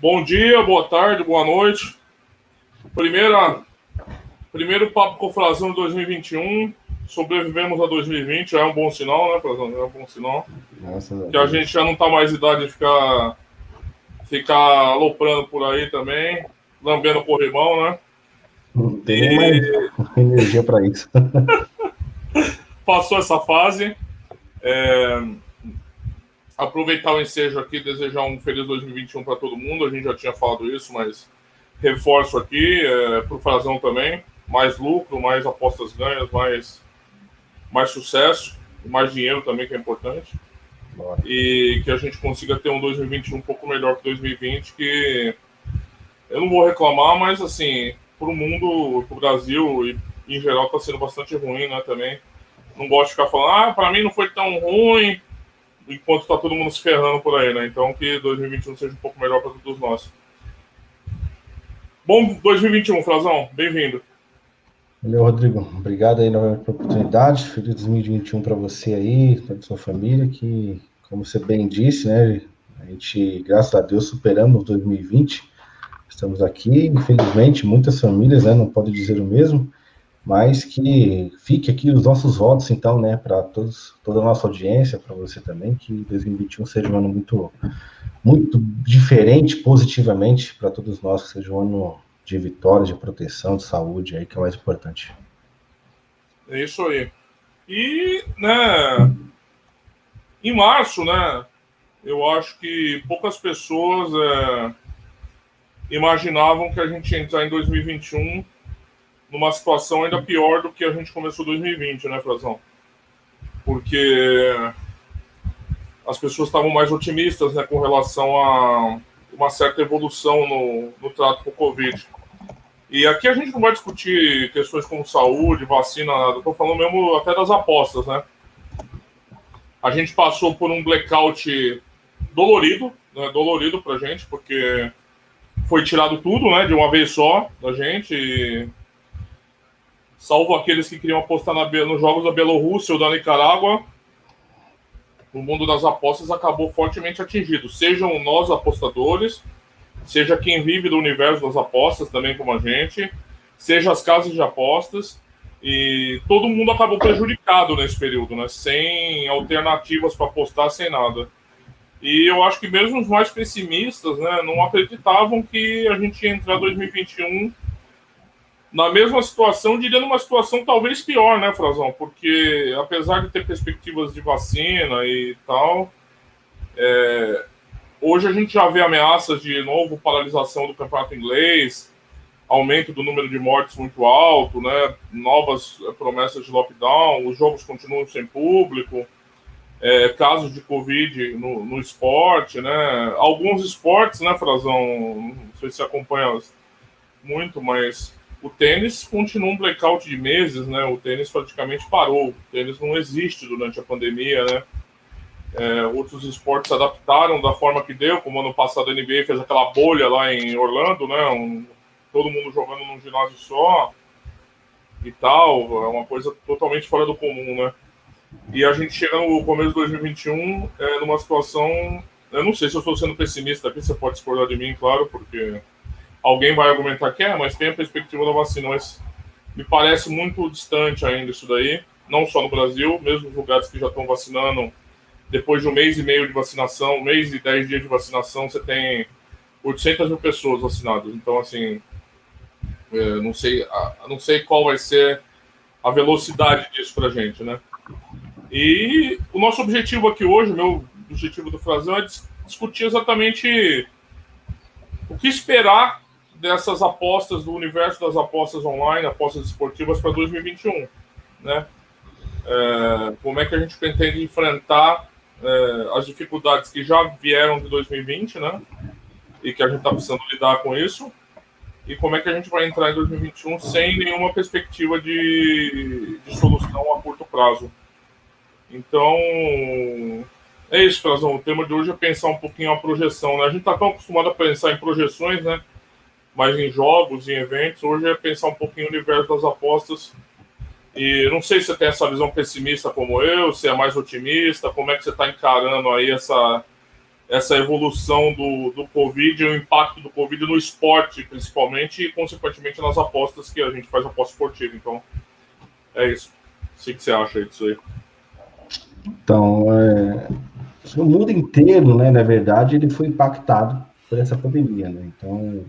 Bom dia, boa tarde, boa noite. Primeira, primeiro papo com o Frazão 2021. Sobrevivemos a 2020, já é um bom sinal, né, Frazão? É um bom sinal. Nossa, que a gente já não tá mais idade de ficar, ficar aloprando por aí também, lambendo corrimão, né? Não tem e... mais energia para isso. Passou essa fase. É aproveitar o ensejo aqui, desejar um feliz 2021 para todo mundo. A gente já tinha falado isso, mas reforço aqui é, para o Frazão também. Mais lucro, mais apostas ganhas, mais, mais sucesso, mais dinheiro também, que é importante. E que a gente consiga ter um 2021 um pouco melhor que 2020, que eu não vou reclamar, mas assim, para o mundo, para o Brasil e em geral está sendo bastante ruim, né, também. Não gosto de ficar falando, ah, para mim não foi tão ruim, enquanto está todo mundo se ferrando por aí, né? Então que 2021 seja um pouco melhor para todos nós. Bom 2021, Frazão, bem-vindo. Valeu, Rodrigo. Obrigado aí novamente pela oportunidade. Feliz 2021 para você aí, para sua família, que, como você bem disse, né? A gente, graças a Deus, superamos 2020. Estamos aqui, infelizmente, muitas famílias, né? Não podem dizer o mesmo mas que fique aqui os nossos votos, então, né, para todos, toda a nossa audiência, para você também, que 2021 seja um ano muito, muito diferente, positivamente, para todos nós, que seja um ano de vitória, de proteção, de saúde, aí que é o mais importante. É isso aí. E, né, em março, né, eu acho que poucas pessoas é, imaginavam que a gente ia entrar em 2021 numa situação ainda pior do que a gente começou 2020, né, Frazão? Porque as pessoas estavam mais otimistas né, com relação a uma certa evolução no, no trato com o Covid. E aqui a gente não vai discutir questões como saúde, vacina, nada. Estou falando mesmo até das apostas, né? A gente passou por um blackout dolorido, né? dolorido pra gente, porque foi tirado tudo, né, de uma vez só da gente. E salvo aqueles que queriam apostar na, nos jogos da Bielorrússia ou da Nicarágua, o mundo das apostas acabou fortemente atingido. Sejam nós apostadores, seja quem vive do universo das apostas, também como a gente, seja as casas de apostas, e todo mundo acabou prejudicado nesse período, né? Sem alternativas para apostar, sem nada. E eu acho que mesmo os mais pessimistas, né, não acreditavam que a gente ia entrar 2021 na mesma situação, diria numa situação talvez pior, né, Frazão? Porque apesar de ter perspectivas de vacina e tal, é, hoje a gente já vê ameaças de novo paralisação do campeonato inglês, aumento do número de mortes muito alto, né? Novas promessas de lockdown, os jogos continuam sem público, é, casos de Covid no, no esporte, né? Alguns esportes, né, Frazão? Não sei se acompanha muito, mas o tênis continua um blackout de meses, né? O tênis praticamente parou. O tênis não existe durante a pandemia, né? É, outros esportes adaptaram da forma que deu, como ano passado a NBA fez aquela bolha lá em Orlando, né? Um, todo mundo jogando num ginásio só e tal. É uma coisa totalmente fora do comum, né? E a gente chega no começo de 2021 é, numa situação. Eu não sei se eu estou sendo pessimista aqui, você pode discordar de mim, claro, porque Alguém vai argumentar que é, mas tem a perspectiva da vacina, mas me parece muito distante ainda isso daí, não só no Brasil, mesmo os lugares que já estão vacinando, depois de um mês e meio de vacinação, um mês e dez dias de vacinação, você tem 800 mil pessoas vacinadas. Então, assim, é, não sei, não sei qual vai ser a velocidade disso para a gente, né? E o nosso objetivo aqui hoje, o meu objetivo do Frazão é discutir exatamente o que esperar dessas apostas do universo das apostas online, apostas esportivas para 2021, né? É, como é que a gente pretende enfrentar é, as dificuldades que já vieram de 2020, né? E que a gente está precisando lidar com isso. E como é que a gente vai entrar em 2021 sem nenhuma perspectiva de, de solução a curto prazo. Então, é isso, Frazão. O tema de hoje é pensar um pouquinho a projeção. Né? A gente está tão acostumado a pensar em projeções, né? Mas em jogos, em eventos. Hoje é pensar um pouquinho no universo das apostas. E não sei se você tem essa visão pessimista como eu, se é mais otimista, como é que você está encarando aí essa, essa evolução do, do Covid, o impacto do Covid no esporte, principalmente, e, consequentemente, nas apostas que a gente faz aposta esportiva. Então, é isso. O que você acha disso aí? Então, é, o mundo inteiro, né, na verdade, ele foi impactado por essa pandemia, né? Então,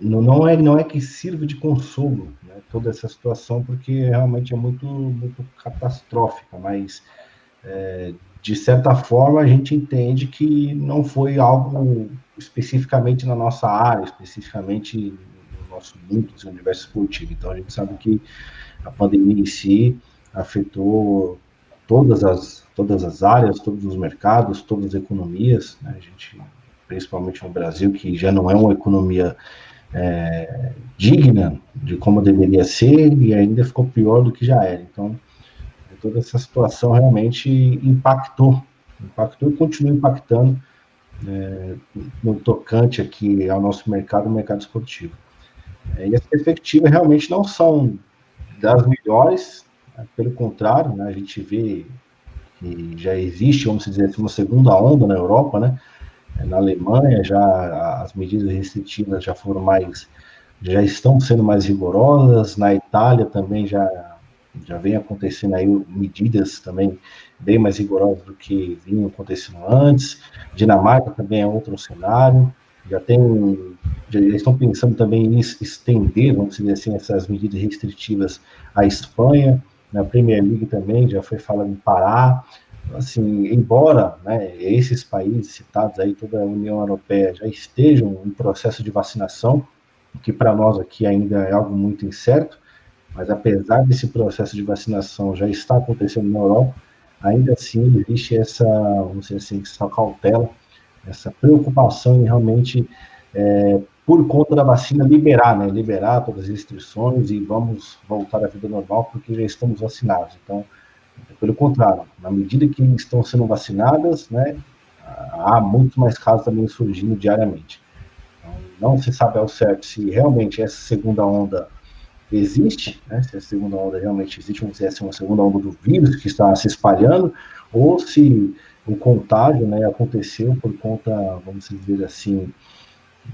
não é, não é que sirva de consolo né, toda essa situação, porque realmente é muito, muito catastrófica, mas é, de certa forma a gente entende que não foi algo especificamente na nossa área, especificamente no nosso mundo, no universo esportivo. Então a gente sabe que a pandemia em si afetou todas as, todas as áreas, todos os mercados, todas as economias, né? a gente, principalmente no Brasil, que já não é uma economia é, digna de como deveria ser e ainda ficou pior do que já era. Então, toda essa situação realmente impactou, impactou e continua impactando é, no tocante aqui ao nosso mercado, o mercado esportivo. É, e as perspectivas realmente não são das melhores, né, pelo contrário, né, a gente vê que já existe, vamos dizer assim, uma segunda onda na Europa, né? Na Alemanha já as medidas restritivas já foram mais, já estão sendo mais rigorosas. Na Itália também já já vem acontecendo aí medidas também bem mais rigorosas do que vinham acontecendo antes. Dinamarca também é outro cenário. Já tem, já estão pensando também em estender, vamos dizer assim, essas medidas restritivas à Espanha. Na Premier League também já foi falando em parar. Assim, embora né, esses países citados aí, toda a União Europeia, já estejam em processo de vacinação, que para nós aqui ainda é algo muito incerto, mas apesar desse processo de vacinação já estar acontecendo na Europa, ainda assim existe essa, vamos dizer assim, essa cautela, essa preocupação em realmente, é, por conta da vacina, liberar, né? Liberar todas as restrições e vamos voltar à vida normal porque já estamos vacinados. Então, pelo contrário, na medida que estão sendo vacinadas, né, há muito mais casos também surgindo diariamente. Então, não se sabe ao certo se realmente essa segunda onda existe, né, se a segunda onda realmente existe, vamos dizer assim, uma segunda onda do vírus que está se espalhando, ou se o contágio né, aconteceu por conta, vamos dizer assim,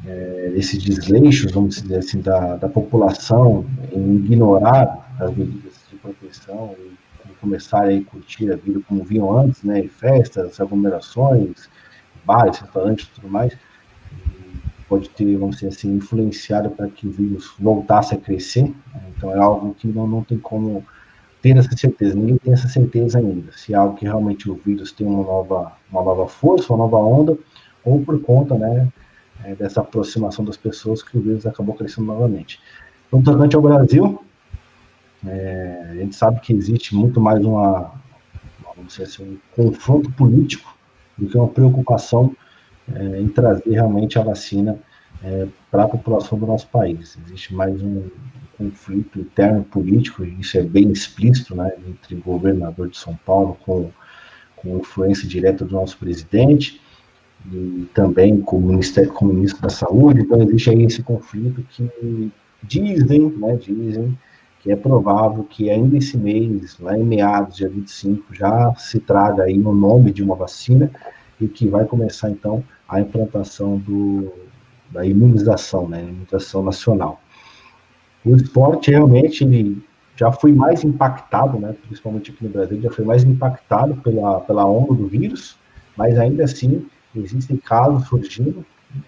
é, esses desleixos, vamos dizer assim, da, da população em ignorar as medidas de proteção e começar a curtir a vida como vinham antes, né, festas, aglomerações, bares, restaurantes e tudo mais, pode ter, vamos dizer assim, influenciado para que o vírus voltasse a crescer. Né? Então é algo que não, não tem como ter essa certeza. Ninguém tem essa certeza ainda. Se é algo que realmente o vírus tem uma nova, uma nova força, uma nova onda, ou por conta, né, é, dessa aproximação das pessoas que o vírus acabou crescendo novamente. No tocante ao Brasil, é, a gente sabe que existe muito mais uma, vamos dizer assim, um confronto político do que uma preocupação é, em trazer realmente a vacina é, para a população do nosso país. Existe mais um conflito interno político, e isso é bem explícito, né, entre o governador de São Paulo com, com influência direta do nosso presidente, e também com o, Ministério, com o ministro da Saúde, então existe aí esse conflito que dizem, né, dizem que é provável que ainda esse mês, lá em meados, dia 25, já se traga aí no nome de uma vacina e que vai começar então a implantação do, da imunização, né, imunização nacional. O esporte realmente ele já foi mais impactado, né, principalmente aqui no Brasil, já foi mais impactado pela, pela onda do vírus, mas ainda assim existem casos surgindo.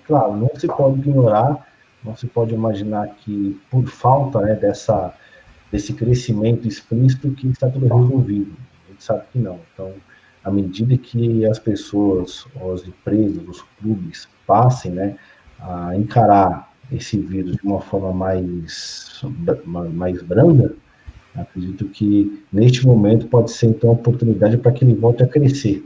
Claro, não se pode ignorar, não se pode imaginar que por falta né, dessa, desse crescimento explícito que está tudo resolvido. A gente sabe que não. Então, à medida que as pessoas, as empresas, os clubes passem né, a encarar esse vírus de uma forma mais, mais branda, acredito que neste momento pode ser então a oportunidade para que ele volte a crescer.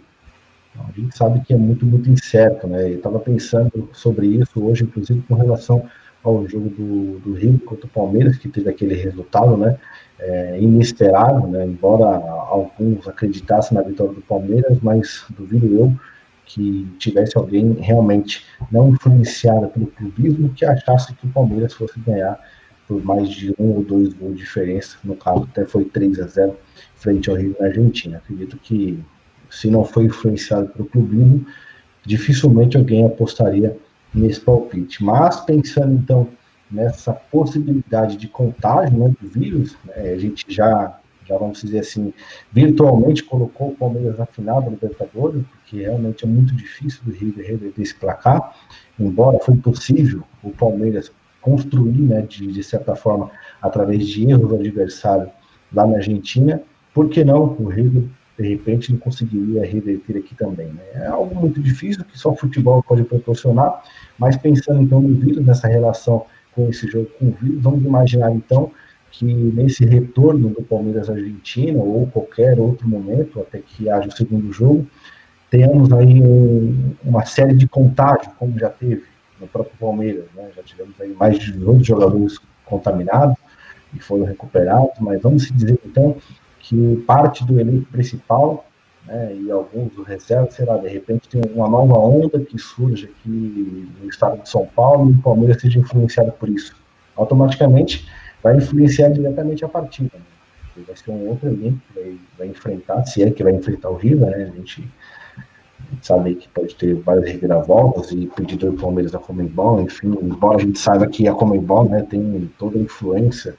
Então, a gente sabe que é muito, muito incerto, né? Eu estava pensando sobre isso hoje, inclusive com relação ao jogo do, do Rio contra o Palmeiras, que teve aquele resultado, né? É, inesperado, né? Embora alguns acreditassem na vitória do Palmeiras, mas duvido eu que tivesse alguém realmente não influenciado pelo clubismo que achasse que o Palmeiras fosse ganhar por mais de um ou dois gols de diferença. No caso, até foi 3 a 0 frente ao Rio na Argentina. Acredito que se não foi influenciado pelo clubismo, dificilmente alguém apostaria nesse palpite. Mas pensando então nessa possibilidade de contágio né, do vírus, né, a gente já, já vamos dizer assim, virtualmente colocou o Palmeiras na final da Libertadores, porque realmente é muito difícil do River reverter esse placar, embora foi possível o Palmeiras construir, né, de, de certa forma, através de erros do adversário lá na Argentina, por que não o River de repente não conseguiria reverter aqui também. Né? É algo muito difícil que só o futebol pode proporcionar, mas pensando então no vírus, nessa relação com esse jogo com o vírus, vamos imaginar então que nesse retorno do Palmeiras Argentina ou qualquer outro momento, até que haja o segundo jogo, tenhamos aí um, uma série de contágios, como já teve no próprio Palmeiras, né? já tivemos aí mais de 18 jogadores contaminados e foram recuperados, mas vamos dizer então que parte do elenco principal né, e alguns do reserva, sei lá, de repente tem uma nova onda que surge aqui no estado de São Paulo e o Palmeiras seja influenciado por isso. Automaticamente vai influenciar diretamente a partida. Né? Vai ser um outro elenco que vai, vai, enfrentar, se é que vai enfrentar o River, né? A gente, a gente sabe que pode ter várias reviravoltas e pedido do Palmeiras da Comembol, enfim, embora a gente saiba que a Comembol né, tem toda a influência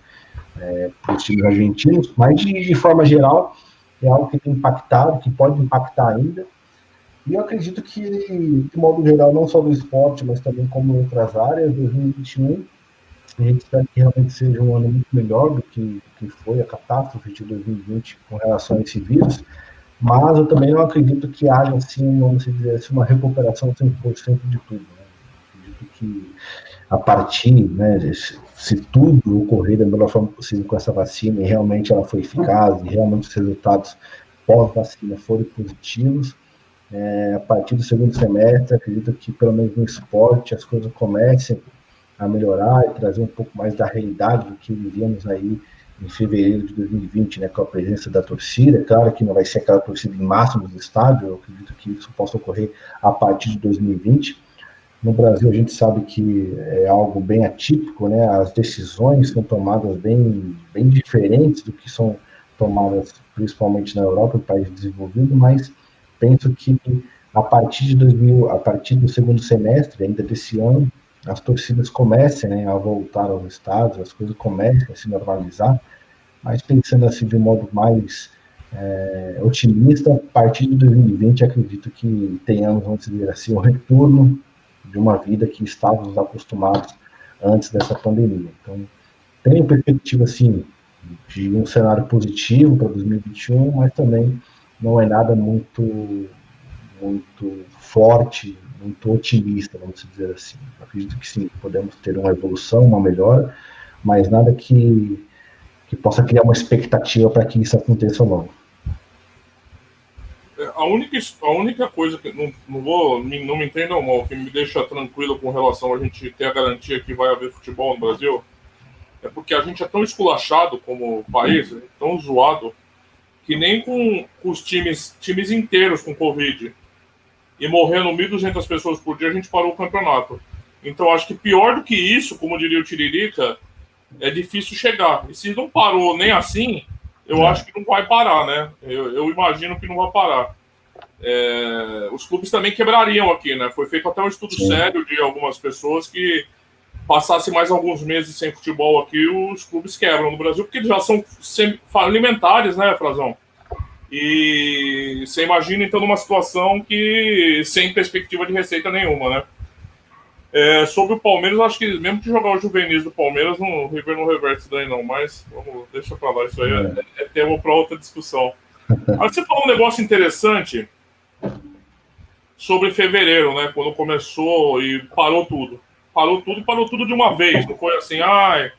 é, para os times argentinos, mas de, de, forma geral é algo que tem impactado, que pode impactar ainda. E eu acredito que, de modo geral, não só no esporte, mas também como em outras áreas, 2021, a gente espera que realmente seja um ano muito melhor do que, que foi a catástrofe de 2020 com relação a esse vírus, mas eu também não acredito que haja, assim, vamos dizer assim, uma recuperação 100% de tudo. Né? Acredito que a partir, né, se tudo ocorrer da melhor forma possível com essa vacina e realmente ela foi eficaz e realmente os resultados pós-vacina foram positivos, é, a partir do segundo semestre, acredito que pelo menos no esporte as coisas comecem a melhorar e trazer um pouco mais da realidade do que vivíamos aí em fevereiro de 2020, né, com a presença da torcida. Claro que não vai ser aquela torcida em máximo do estádio, eu acredito que isso possa ocorrer a partir de 2020, no Brasil, a gente sabe que é algo bem atípico, né? As decisões são tomadas bem, bem diferentes do que são tomadas principalmente na Europa, em países desenvolvidos, mas penso que a partir de 2000, a partir do segundo semestre ainda desse ano, as torcidas comecem né, a voltar aos estados, as coisas comecem a se normalizar, mas pensando assim de um modo mais é, otimista, a partir de 2020 acredito que tenhamos, vamos dizer assim, um retorno de uma vida que estávamos acostumados antes dessa pandemia. Então, tem perspectiva, assim, de um cenário positivo para 2021, mas também não é nada muito, muito forte, muito otimista, vamos dizer assim. Acredito que sim, podemos ter uma evolução, uma melhora, mas nada que, que possa criar uma expectativa para que isso aconteça logo a única, a única coisa que não, não vou não me entendam mal, que me deixa tranquilo com relação a gente ter a garantia que vai haver futebol no Brasil, é porque a gente é tão esculachado como país, é tão zoado, que nem com, com os times, times inteiros com Covid e morrendo 1.200 pessoas por dia, a gente parou o campeonato. Então acho que pior do que isso, como diria o Tiririca, é difícil chegar. E se não parou nem assim, eu é. acho que não vai parar, né? Eu, eu imagino que não vai parar. É, os clubes também quebrariam aqui, né? Foi feito até um estudo Sim. sério de algumas pessoas que passasse mais alguns meses sem futebol aqui, os clubes quebram no Brasil, porque eles já são alimentares, né, Frazão? E você imagina, então, numa situação que sem perspectiva de receita nenhuma, né? É, sobre o Palmeiras, acho que mesmo que jogar o juvenis do Palmeiras, não, o River não reverte isso daí, não. Mas vamos, deixa pra lá, isso aí é, é, é tema para outra discussão. Aí você falou um negócio interessante sobre fevereiro, né? Quando começou e parou tudo. Parou tudo, parou tudo de uma vez. Não foi assim, ai.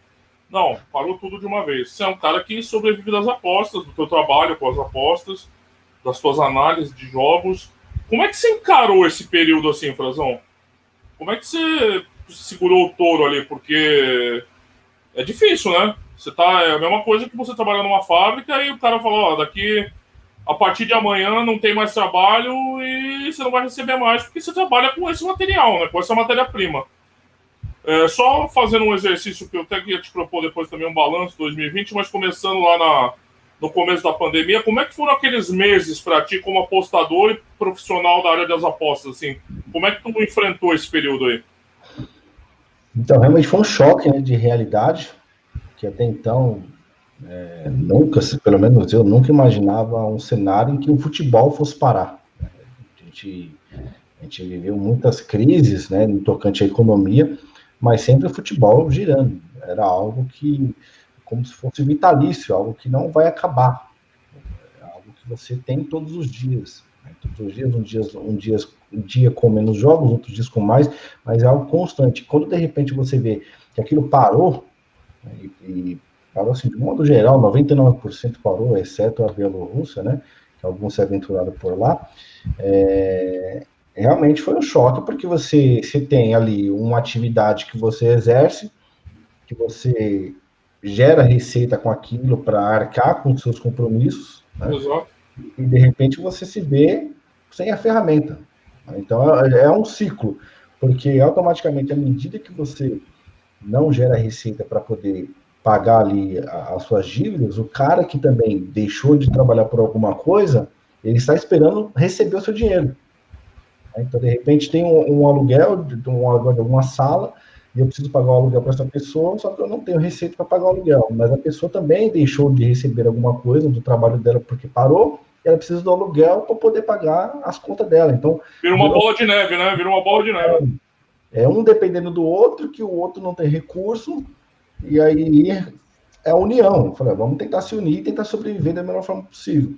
Não, parou tudo de uma vez. Você é um cara que sobrevive das apostas, do teu trabalho com as apostas, das suas análises de jogos. Como é que você encarou esse período assim, Frazão? Como é que você segurou o touro ali? Porque é difícil, né? Você tá. É a mesma coisa que você trabalhar numa fábrica e o cara fala, ó, daqui a partir de amanhã não tem mais trabalho e você não vai receber mais porque você trabalha com esse material, né? Com essa matéria-prima. É, só fazendo um exercício que eu até ia te propor depois também um balanço 2020, mas começando lá na, no começo da pandemia. Como é que foram aqueles meses para ti como apostador e profissional da área das apostas? Assim, como é que tu enfrentou esse período aí? Então, realmente foi um choque né, de realidade, que até então, é, nunca, pelo menos eu, nunca imaginava um cenário em que o futebol fosse parar. A gente, a gente viveu muitas crises né, no tocante à economia, mas sempre o futebol girando. Era algo que, como se fosse vitalício, algo que não vai acabar. É algo que você tem todos os dias. Né? Todos os dias, um dia, um, dia, um dia com menos jogos, outros dias com mais, mas é algo constante. Quando de repente você vê que aquilo parou, né, e, e parou assim, de modo geral, 99% parou, exceto a Bielorrússia, né? Que alguns se aventuraram por lá. É, realmente foi um choque, porque você, você tem ali uma atividade que você exerce, que você gera receita com aquilo para arcar com seus compromissos, né? e de repente você se vê sem a ferramenta. Então é, é um ciclo, porque automaticamente, à medida que você não gera receita para poder pagar ali as suas dívidas, o cara que também deixou de trabalhar por alguma coisa, ele está esperando receber o seu dinheiro. Então, de repente, tem um, um aluguel, de, um aluguel de alguma sala, e eu preciso pagar o aluguel para essa pessoa, só que eu não tenho receita para pagar o aluguel. Mas a pessoa também deixou de receber alguma coisa do trabalho dela porque parou, e ela precisa do aluguel para poder pagar as contas dela. Então. Vira uma bola de neve, né? Vira uma bola de neve. É, é um dependendo do outro, que o outro não tem recurso, e aí é a união. Falei, vamos tentar se unir e tentar sobreviver da melhor forma possível.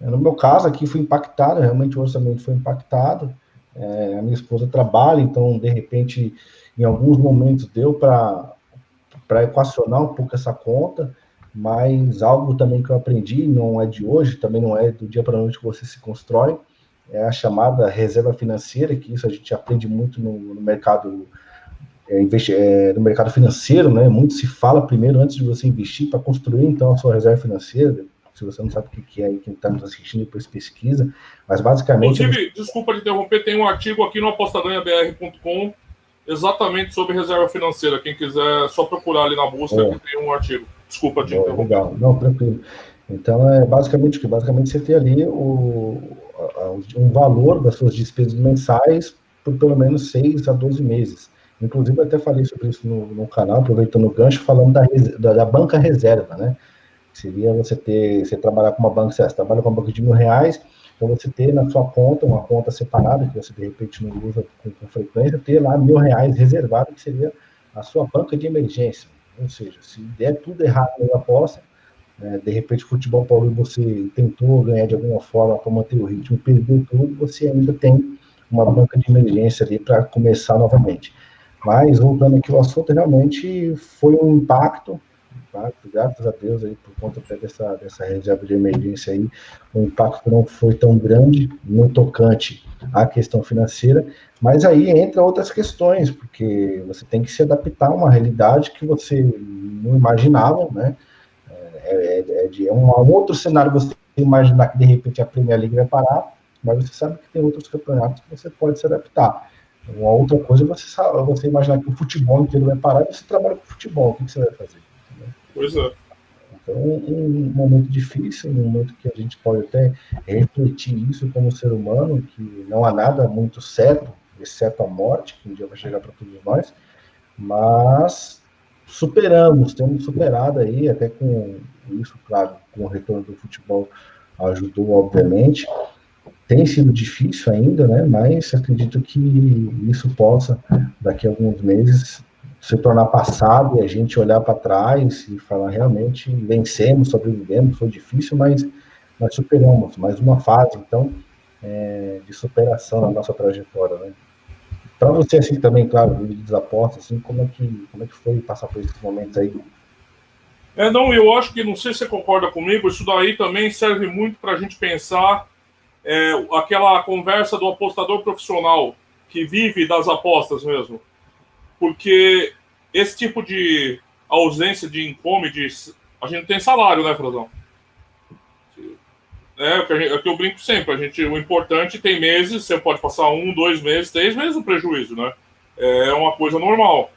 No meu caso, aqui fui impactado, realmente o orçamento foi impactado. É, a minha esposa trabalha, então, de repente, em alguns momentos deu para equacionar um pouco essa conta, mas algo também que eu aprendi, não é de hoje, também não é do dia para a noite que você se constrói, é a chamada reserva financeira, que isso a gente aprende muito no, no mercado é, é, no mercado financeiro, né? Muito se fala primeiro antes de você investir para construir então a sua reserva financeira. Se você não sabe o que é quem está nos assistindo, depois pesquisa. Mas basicamente. Inclusive, desculpa de interromper, tem um artigo aqui no apostaganhabr.com exatamente sobre reserva financeira. Quem quiser só procurar ali na busca, é. tem um artigo. Desculpa de interromper. Legal, não, tranquilo. Então, é basicamente o que? Basicamente você tem ali o, um valor das suas despesas mensais por pelo menos 6 a 12 meses. Inclusive, eu até falei sobre isso no, no canal, aproveitando o gancho, falando da, da, da, banca reserva, né? Seria você ter, você trabalhar com uma banca, você trabalha com uma banca de mil reais, então você ter na sua conta, uma conta separada, que você de repente não usa com, com frequência, ter lá mil reais reservado, que seria a sua banca de emergência. Ou seja, se der tudo errado na aposta, né, de repente futebol paulo você tentou ganhar de alguma forma para manter o ritmo, perdeu tudo, você ainda tem uma banca de emergência ali para começar novamente. Mas, voltando aqui ao assunto, realmente foi um impacto, impacto graças a Deus, aí, por conta até dessa, dessa reserva de emergência aí, o impacto não foi tão grande no tocante à questão financeira, mas aí entra outras questões, porque você tem que se adaptar a uma realidade que você não imaginava, né? É, é, é, de, é um, um outro cenário você imaginar que de repente a Premier League vai parar, mas você sabe que tem outros campeonatos que você pode se adaptar. Uma outra coisa é você, você imaginar que o futebol inteiro vai parar e você trabalha com futebol. O que, você vai fazer? Pois é. Então, um momento difícil, um momento que a gente pode até refletir isso como ser humano, que não há nada muito certo, exceto a morte, que um dia vai chegar para todos nós, mas superamos, temos superado aí, até com isso, claro, com o retorno do futebol ajudou, obviamente, tem sido difícil ainda, né? Mas acredito que isso possa, daqui a alguns meses, se tornar passado e a gente olhar para trás e falar realmente vencemos, sobrevivemos, foi difícil, mas nós superamos mais uma fase, então, é, de superação na nossa trajetória, né? Para você, assim, também, claro, de desaposta, assim, como é que, como é que foi passar por esses momentos aí? É, não, eu acho que, não sei se você concorda comigo, isso daí também serve muito para a gente pensar é, aquela conversa do apostador profissional que vive das apostas mesmo. Porque esse tipo de ausência de income, de, a gente não tem salário, né, Frazão? É, o que, gente, é que eu brinco sempre. A gente, o importante tem meses, você pode passar um, dois meses, três meses no prejuízo, né? É uma coisa normal.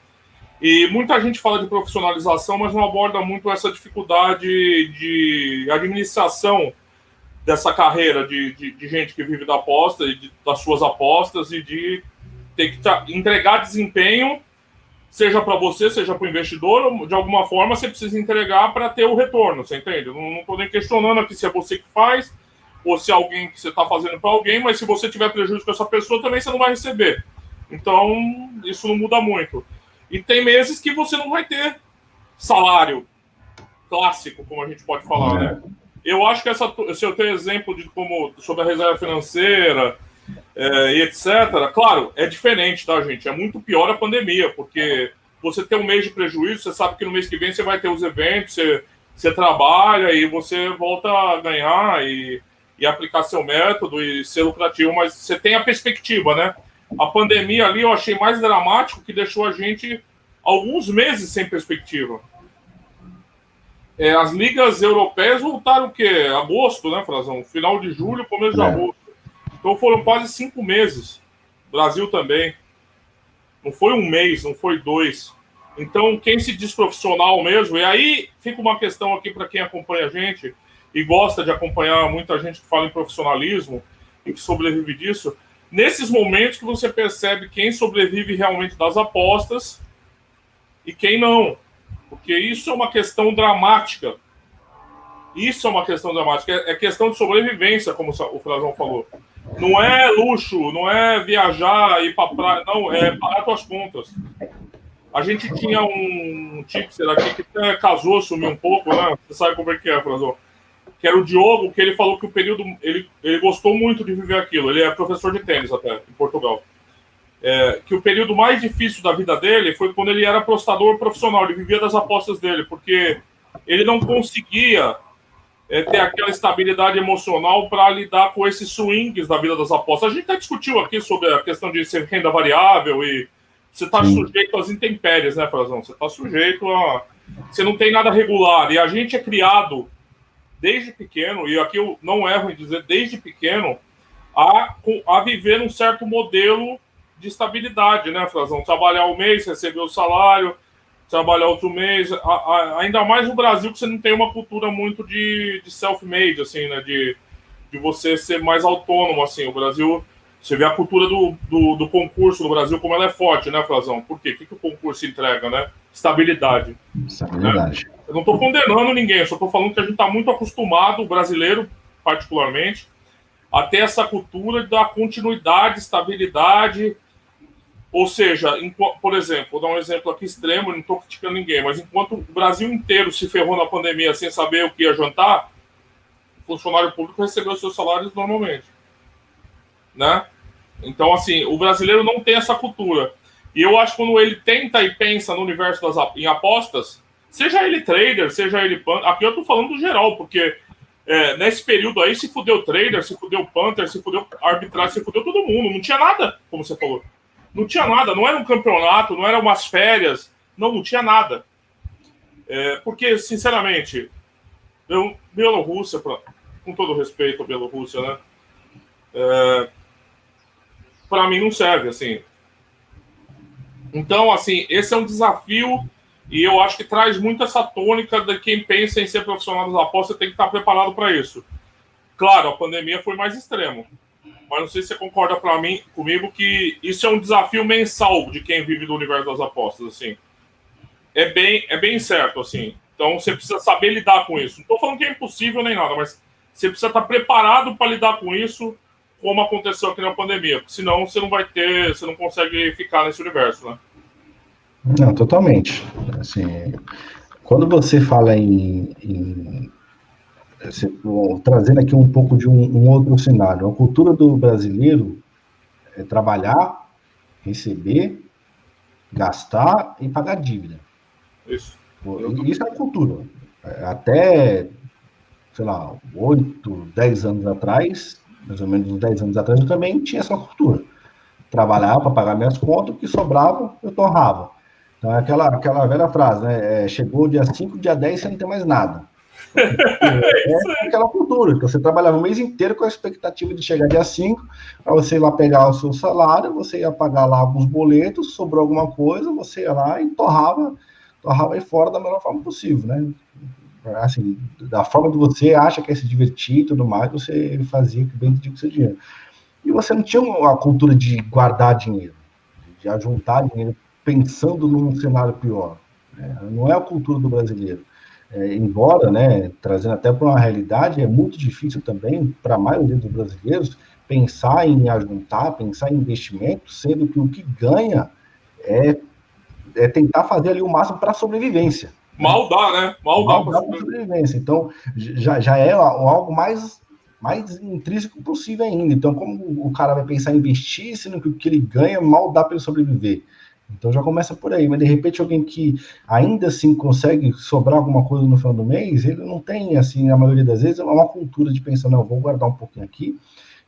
E muita gente fala de profissionalização, mas não aborda muito essa dificuldade de administração dessa carreira de, de, de gente que vive da aposta e de, das suas apostas e de ter que entregar desempenho, seja para você, seja para o investidor, de alguma forma você precisa entregar para ter o retorno, você entende? Não estou nem questionando aqui se é você que faz ou se é alguém que você está fazendo para alguém, mas se você tiver prejuízo com essa pessoa, também você não vai receber. Então, isso não muda muito. E tem meses que você não vai ter salário clássico, como a gente pode falar, né? Eu acho que essa, se eu tenho exemplo de como sobre a reserva financeira é, e etc. Claro, é diferente, tá, gente? É muito pior a pandemia, porque você tem um mês de prejuízo, você sabe que no mês que vem você vai ter os eventos, você, você trabalha e você volta a ganhar e, e aplicar seu método e ser lucrativo, mas você tem a perspectiva, né? A pandemia ali eu achei mais dramático que deixou a gente alguns meses sem perspectiva. É, as ligas europeias voltaram o quê? Agosto, né, Frazão? Final de julho, começo de é. agosto. Então foram quase cinco meses. Brasil também. Não foi um mês, não foi dois. Então, quem se diz profissional mesmo, e aí fica uma questão aqui para quem acompanha a gente e gosta de acompanhar muita gente que fala em profissionalismo e que sobrevive disso, nesses momentos que você percebe quem sobrevive realmente das apostas e quem não. Porque isso é uma questão dramática. Isso é uma questão dramática. É, é questão de sobrevivência, como o Frazão falou. Não é luxo, não é viajar, ir para praia, não, é pagar suas contas. A gente tinha um tipster aqui que até casou, sumiu um pouco, né? Você sabe como é que é, Frazão? Que era o Diogo, que ele falou que o período. Ele, ele gostou muito de viver aquilo. Ele é professor de tênis até, em Portugal é, que o período mais difícil da vida dele foi quando ele era apostador profissional, ele vivia das apostas dele, porque ele não conseguia é, ter aquela estabilidade emocional para lidar com esses swings da vida das apostas. A gente até discutiu aqui sobre a questão de ser renda variável e você está sujeito às intempéries, né, Frazão? Você está sujeito a. Você não tem nada regular. E a gente é criado desde pequeno, e aqui eu não erro em dizer desde pequeno, a, a viver um certo modelo de estabilidade, né, Frazão? Trabalhar um mês, receber o salário, trabalhar outro mês. A, a, ainda mais no Brasil, que você não tem uma cultura muito de, de self-made, assim, né? De, de você ser mais autônomo, assim. O Brasil, você vê a cultura do, do, do concurso no Brasil, como ela é forte, né, Frazão? Por quê? O que, que o concurso entrega, né? Estabilidade. Estabilidade. Né? Eu não estou condenando ninguém, só estou falando que a gente está muito acostumado, o brasileiro, particularmente, a ter essa cultura da continuidade, estabilidade, ou seja, por exemplo, vou dar um exemplo aqui extremo, não estou criticando ninguém, mas enquanto o Brasil inteiro se ferrou na pandemia sem saber o que ia jantar, o funcionário público recebeu seus salários normalmente. Né? Então, assim, o brasileiro não tem essa cultura. E eu acho que quando ele tenta e pensa no universo das em apostas, seja ele trader, seja ele panther, aqui eu estou falando do geral, porque é, nesse período aí se fudeu trader, se fudeu panther, se fudeu arbitragem, se fudeu todo mundo, não tinha nada, como você falou. Não tinha nada, não era um campeonato, não eram umas férias, não, não tinha nada. É, porque, sinceramente, eu, Bielorrússia, pra, com todo respeito à Bielorrússia, né? É, para mim não serve, assim. Então, assim, esse é um desafio e eu acho que traz muito essa tônica de quem pensa em ser profissional das apostas tem que estar preparado para isso. Claro, a pandemia foi mais extremo mas não sei se você concorda para mim comigo que isso é um desafio mensal de quem vive do universo das apostas, assim. É bem, é bem certo, assim. Então você precisa saber lidar com isso. Não estou falando que é impossível nem nada, mas você precisa estar preparado para lidar com isso, como aconteceu aqui na pandemia. Porque senão você não vai ter, você não consegue ficar nesse universo, né? Não, totalmente. Assim, quando você fala em, em trazendo aqui um pouco de um, um, outro cenário. A cultura do brasileiro é trabalhar, receber, gastar e pagar dívida. Isso. Isso é a cultura. É, até, sei lá, oito, dez anos atrás, mais ou menos uns dez anos atrás, eu também tinha essa cultura. Trabalhar para pagar minhas contas, o que sobrava, eu torrava. Então, é aquela, aquela velha frase, né? É, chegou dia 5, dia 10, você não tem mais nada. É, é aquela cultura, que você trabalhava o mês inteiro com a expectativa de chegar dia 5, para você ir lá pegar o seu salário, você ia pagar lá alguns boletos, sobrou alguma coisa, você ia lá e torrava, torrava aí fora da melhor forma possível, né? Assim, da forma que você acha que é se divertir e tudo mais, você fazia que bem com seu dinheiro. E você não tinha uma cultura de guardar dinheiro, de ajuntar dinheiro pensando num cenário pior. Né? Não é a cultura do brasileiro. É, embora, né, trazendo até para uma realidade, é muito difícil também para a maioria dos brasileiros pensar em ajuntar, pensar em investimento, sendo que o que ganha é, é tentar fazer ali o máximo para a sobrevivência. Mal dá, né? Mal, Mal dá para sobrevivência. Então, já, já é algo mais, mais intrínseco possível ainda. Então, como o cara vai pensar em investir, sendo que o que ele ganha mal dá para ele sobreviver? Então já começa por aí, mas de repente alguém que ainda assim consegue sobrar alguma coisa no final do mês, ele não tem, assim, a maioria das vezes, é uma cultura de pensar, não, vou guardar um pouquinho aqui,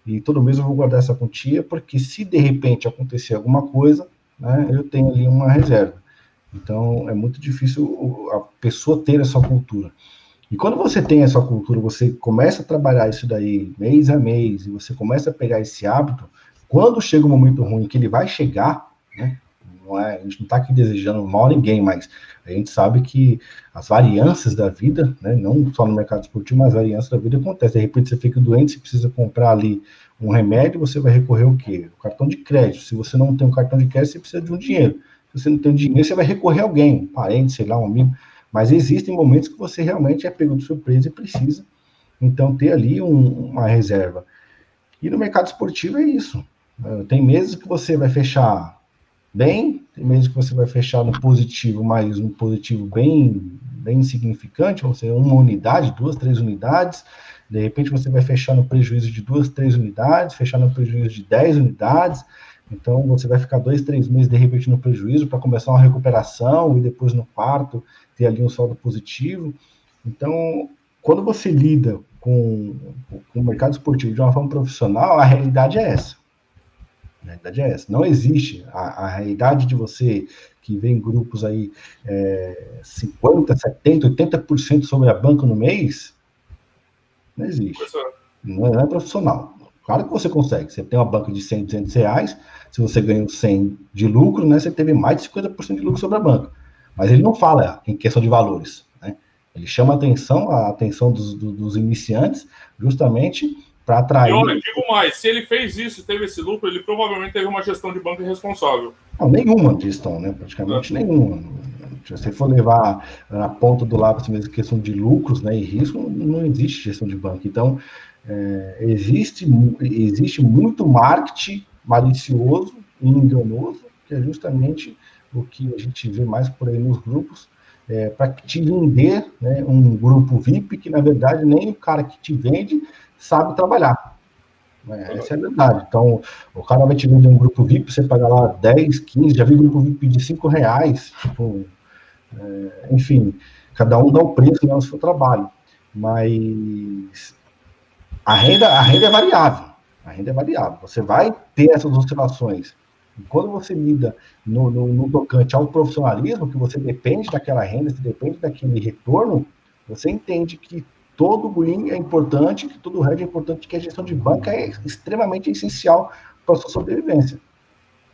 e todo mês eu vou guardar essa quantia, porque se de repente acontecer alguma coisa, né, eu tenho ali uma reserva. Então é muito difícil a pessoa ter essa cultura. E quando você tem essa cultura, você começa a trabalhar isso daí mês a mês, e você começa a pegar esse hábito, quando chega um momento ruim, que ele vai chegar, né, não é, a gente não está aqui desejando mal a ninguém, mas a gente sabe que as variâncias da vida, né, não só no mercado esportivo, mas as variâncias da vida acontecem. De repente você fica doente, você precisa comprar ali um remédio, você vai recorrer ao quê? O cartão de crédito. Se você não tem um cartão de crédito, você precisa de um dinheiro. Se você não tem dinheiro, você vai recorrer a alguém, um parente, sei lá, um amigo. Mas existem momentos que você realmente é pego de surpresa e precisa, então, ter ali um, uma reserva. E no mercado esportivo é isso. Tem meses que você vai fechar bem, meses que você vai fechar no positivo, mas um positivo bem, bem significante, ou seja, uma unidade, duas, três unidades, de repente você vai fechar no prejuízo de duas, três unidades, fechar no prejuízo de dez unidades, então você vai ficar dois, três meses de repente no prejuízo para começar uma recuperação e depois no quarto ter ali um saldo positivo. Então, quando você lida com, com o mercado esportivo de uma forma profissional, a realidade é essa. A realidade é essa. Não existe a, a realidade de você que vem grupos aí é, 50, 70, 80% sobre a banca no mês. Não existe. Não é, não é profissional. Claro que você consegue. Você tem uma banca de 100, 200 reais, se você ganhou 100 de lucro, né, você teve mais de 50% de lucro sobre a banca. Mas ele não fala em questão de valores. Né? Ele chama a atenção, a atenção dos, dos iniciantes, justamente para atrair. E olha, digo mais: se ele fez isso, teve esse lucro, ele provavelmente teve uma gestão de banco irresponsável. Não, nenhuma gestão, né? Praticamente é. nenhuma. Se você for levar na ponta do lápis mesmo questão de lucros né, e risco, não existe gestão de banco. Então, é, existe, existe muito marketing malicioso e enganoso, que é justamente o que a gente vê mais por aí nos grupos, é, para te vender né, um grupo VIP que, na verdade, nem o cara que te vende sabe trabalhar. É, essa é a verdade. Então, o cara vai te vender um grupo VIP, você paga lá 10, 15, já vi grupo VIP de 5 reais. Tipo, é, enfim, cada um dá o preço no seu trabalho. Mas a renda, a renda é variável. A renda é variável. Você vai ter essas oscilações. E quando você lida no, no, no tocante ao profissionalismo, que você depende daquela renda, você depende daquele retorno, você entende que todo green é importante, que todo hedge é importante, que a gestão de banca é extremamente essencial para a sua sobrevivência.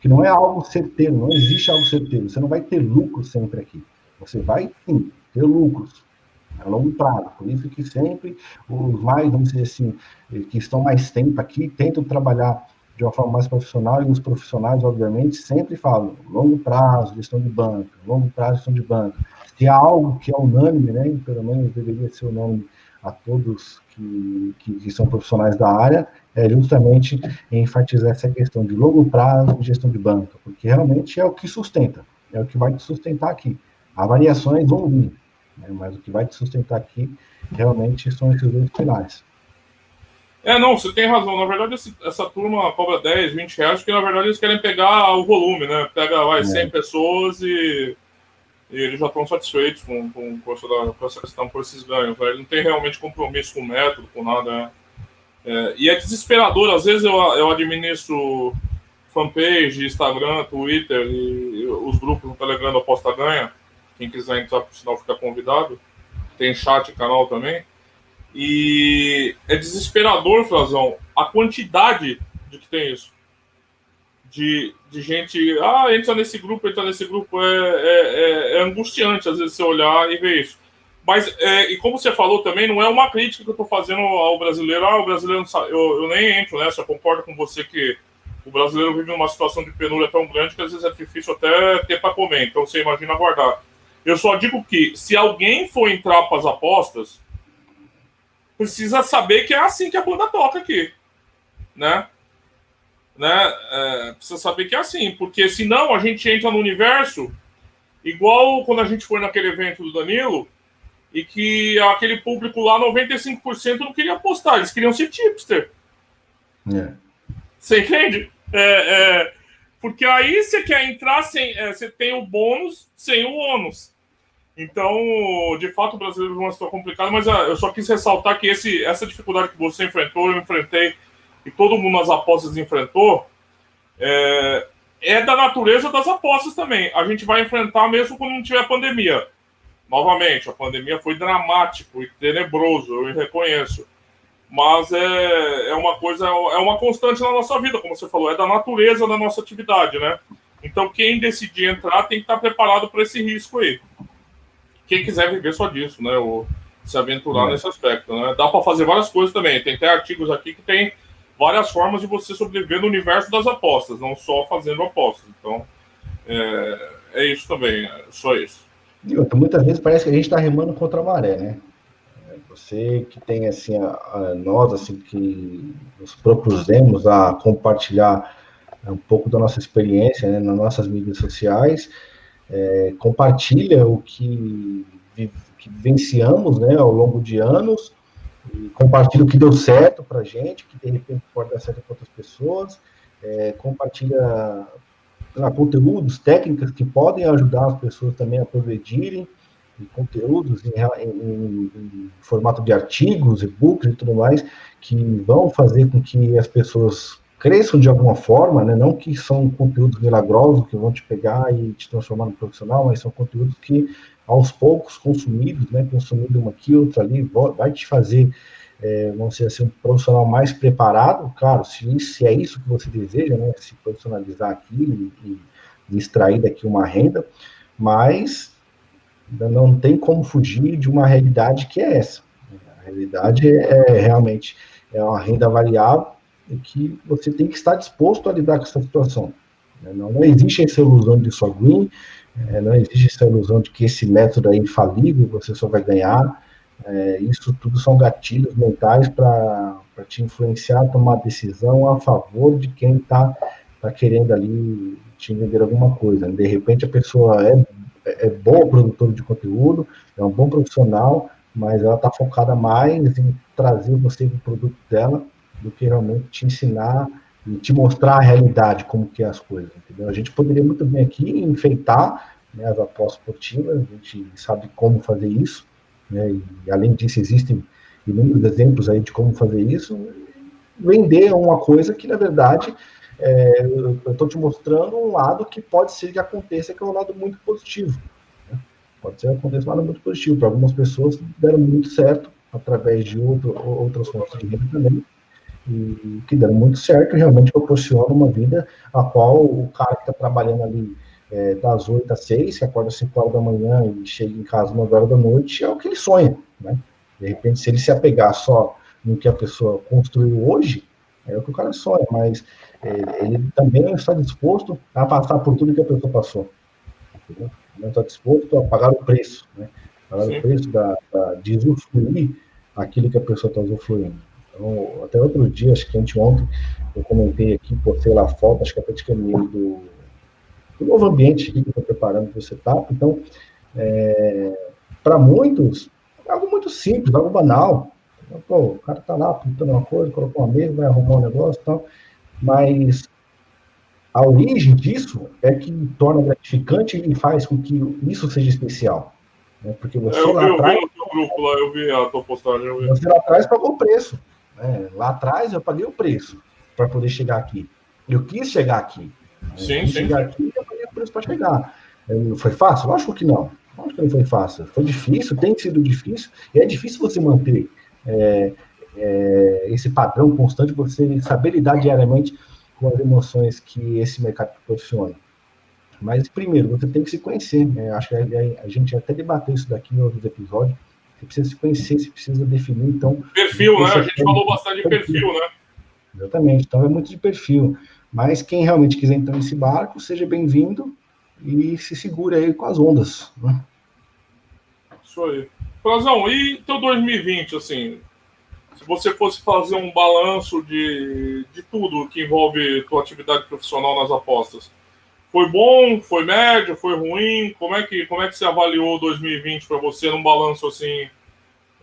Que não é algo certeiro, não existe algo certeiro. Você não vai ter lucro sempre aqui. Você vai, sim, ter lucros a longo prazo. Por isso que sempre os mais, vamos dizer assim, que estão mais tempo aqui, tentam trabalhar de uma forma mais profissional, e os profissionais, obviamente, sempre falam longo prazo, gestão de banca, longo prazo, gestão de banca. Se há algo que é unânime, né, pelo menos deveria ser unânime a todos que, que, que, são profissionais da área é justamente enfatizar essa questão de longo prazo e gestão de banca, porque realmente é o que sustenta, é o que vai te sustentar aqui. Há variações vão vir, né, mas o que vai te sustentar aqui realmente são esses dois pilares. É, não, você tem razão. Na verdade, esse, essa turma cobra 10, 20 reais, porque na verdade eles querem pegar o volume, né? Pega, vai, 100 é. pessoas e e eles já estão satisfeitos com, com, com, essa, com essa questão, com esses ganhos. Né? Ele não tem realmente compromisso com o método, com nada. Né? É, e é desesperador. Às vezes eu, eu administro fanpage, Instagram, Twitter e, os grupos no Telegram do Aposta Ganha. Quem quiser entrar, por sinal, fica convidado. tem chat canal também. E é desesperador, Frazão, a quantidade de que tem isso. De, de gente, ah, entra nesse grupo, entra nesse grupo, é, é, é, é angustiante às vezes você olhar e ver isso. Mas, é, e como você falou também, não é uma crítica que eu estou fazendo ao brasileiro, ah, o brasileiro não sabe, eu, eu nem entro nessa, eu concordo com você que o brasileiro vive numa situação de penúria tão grande que às vezes é difícil até ter para comer. Então você imagina aguardar. Eu só digo que se alguém for entrar para as apostas, precisa saber que é assim que a banda toca aqui, né? Né? É, precisa saber que é assim, porque senão a gente entra no universo igual quando a gente foi naquele evento do Danilo e que aquele público lá, 95% não queria apostar, eles queriam ser tipster. É. Você entende? É, é, porque aí você quer entrar sem. É, você tem o bônus sem o ônus. Então, de fato, o brasileiro é uma situação complicada, mas ah, eu só quis ressaltar que esse, essa dificuldade que você enfrentou, eu enfrentei, e todo mundo nas apostas enfrentou, é, é da natureza das apostas também. A gente vai enfrentar mesmo quando não tiver pandemia. Novamente, a pandemia foi dramático e tenebroso, eu reconheço mas é, é uma coisa, é uma constante na nossa vida, como você falou, é da natureza da nossa atividade, né? Então, quem decidir entrar tem que estar preparado para esse risco aí. Quem quiser viver só disso, né? Ou se aventurar é. nesse aspecto, né? Dá para fazer várias coisas também. Tem até artigos aqui que tem várias formas de você sobreviver no universo das apostas, não só fazendo apostas. Então, é, é isso também, é só isso. Muitas vezes parece que a gente está remando contra a maré, né? Você que tem assim, a, a, nós assim que nos propusemos a compartilhar um pouco da nossa experiência né, nas nossas mídias sociais, é, compartilha o que, que vivenciamos né, ao longo de anos, compartilha o que deu certo para gente, que de repente pode dar certo para outras pessoas, é, compartilha conteúdos, técnicas que podem ajudar as pessoas também a progredirem, conteúdos em, em, em, formato de artigos, e-books e tudo mais, que vão fazer com que as pessoas cresçam de alguma forma, né? não que são conteúdos milagrosos que vão te pegar e te transformar no profissional, mas são conteúdos que, aos poucos, consumidos, né? consumido uma aqui, outra ali, vai te fazer, é, vamos dizer assim, um profissional mais preparado, claro, se, se é isso que você deseja, né? se profissionalizar aqui e, e extrair daqui uma renda, mas não tem como fugir de uma realidade que é essa. A realidade é, é realmente é uma renda variável e que você tem que estar disposto a lidar com essa situação. Né? Não, não existe essa ilusão de só green, é, não existe essa ilusão de que esse método é infalível, você só vai ganhar. É, isso tudo são gatilhos mentais para te influenciar a tomar decisão a favor de quem está tá querendo ali te vender alguma coisa. De repente a pessoa é é, boa produtora de conteúdo, é um bom profissional, mas ela está focada mais em trazer você o produto dela do que realmente te ensinar e te mostrar a realidade, como que é as coisas, entendeu? A gente poderia muito bem aqui enfeitar né, as apostas esportivas, a gente sabe como fazer isso, né, e além disso existem inúmeros exemplos aí de como fazer isso, vender uma coisa que, na verdade, é, eu estou te mostrando um lado que pode ser que aconteça, que é um lado muito positivo. Né? Pode ser que aconteça um lado muito positivo. Para algumas pessoas deram muito certo, através de outro, outras fontes de renda também, e que deram muito certo, realmente proporciona uma vida a qual o cara que está trabalhando ali é, das 8 às 6, que acorda às 5 horas da manhã e chega em casa às 9 horas da noite, é o que ele sonha. Né? De repente, se ele se apegar só no que a pessoa construiu hoje, é o que o cara sonha, mas é, ele também não está disposto a passar por tudo que a pessoa passou. Entendeu? Não está disposto a pagar o preço, né? Pagar Sim. o preço da, da, de usufruir aquilo que a pessoa está usufruindo. Então, até outro dia, acho que anteontem, eu comentei aqui, postei lá foto, acho que até de caminho do, do novo ambiente que estou preparando para o setup. Então, é, para muitos, é algo muito simples, algo banal. Pô, o cara está lá pintando uma coisa, colocou uma mesa, vai arrumar um negócio e tal. Mas a origem disso é que torna gratificante e faz com que isso seja especial. Né? Porque você eu, lá eu atrás. Vi lá, eu vi a tua postagem. Você lá atrás pagou o preço. Né? Lá atrás eu paguei o preço para poder chegar aqui. Eu quis chegar aqui. Sim, eu quis sim. chegar aqui eu paguei o preço para chegar. Foi fácil? Lógico que não. Acho que não foi fácil. Foi difícil, tem sido difícil, e é difícil você manter é, é, esse padrão constante, você saber lidar diariamente com as emoções que esse mercado proporciona. Mas, primeiro, você tem que se conhecer. Né? Acho que a, a, a, gente até debateu isso daqui em outros episódios. Você precisa se conhecer, você precisa definir, então... Perfil, né? A gente falou bastante de perfil, perfil, né? Exatamente. Então, é muito de perfil. Mas quem realmente quiser entrar nesse barco, seja bem-vindo e se segure aí com as ondas. Né? Isso aí. Frazão, e teu 2020, assim, se você fosse fazer um balanço de, de tudo que envolve tua atividade profissional nas apostas, foi bom, foi médio, foi ruim? Como é que, como é que você avaliou 2020 para você num balanço assim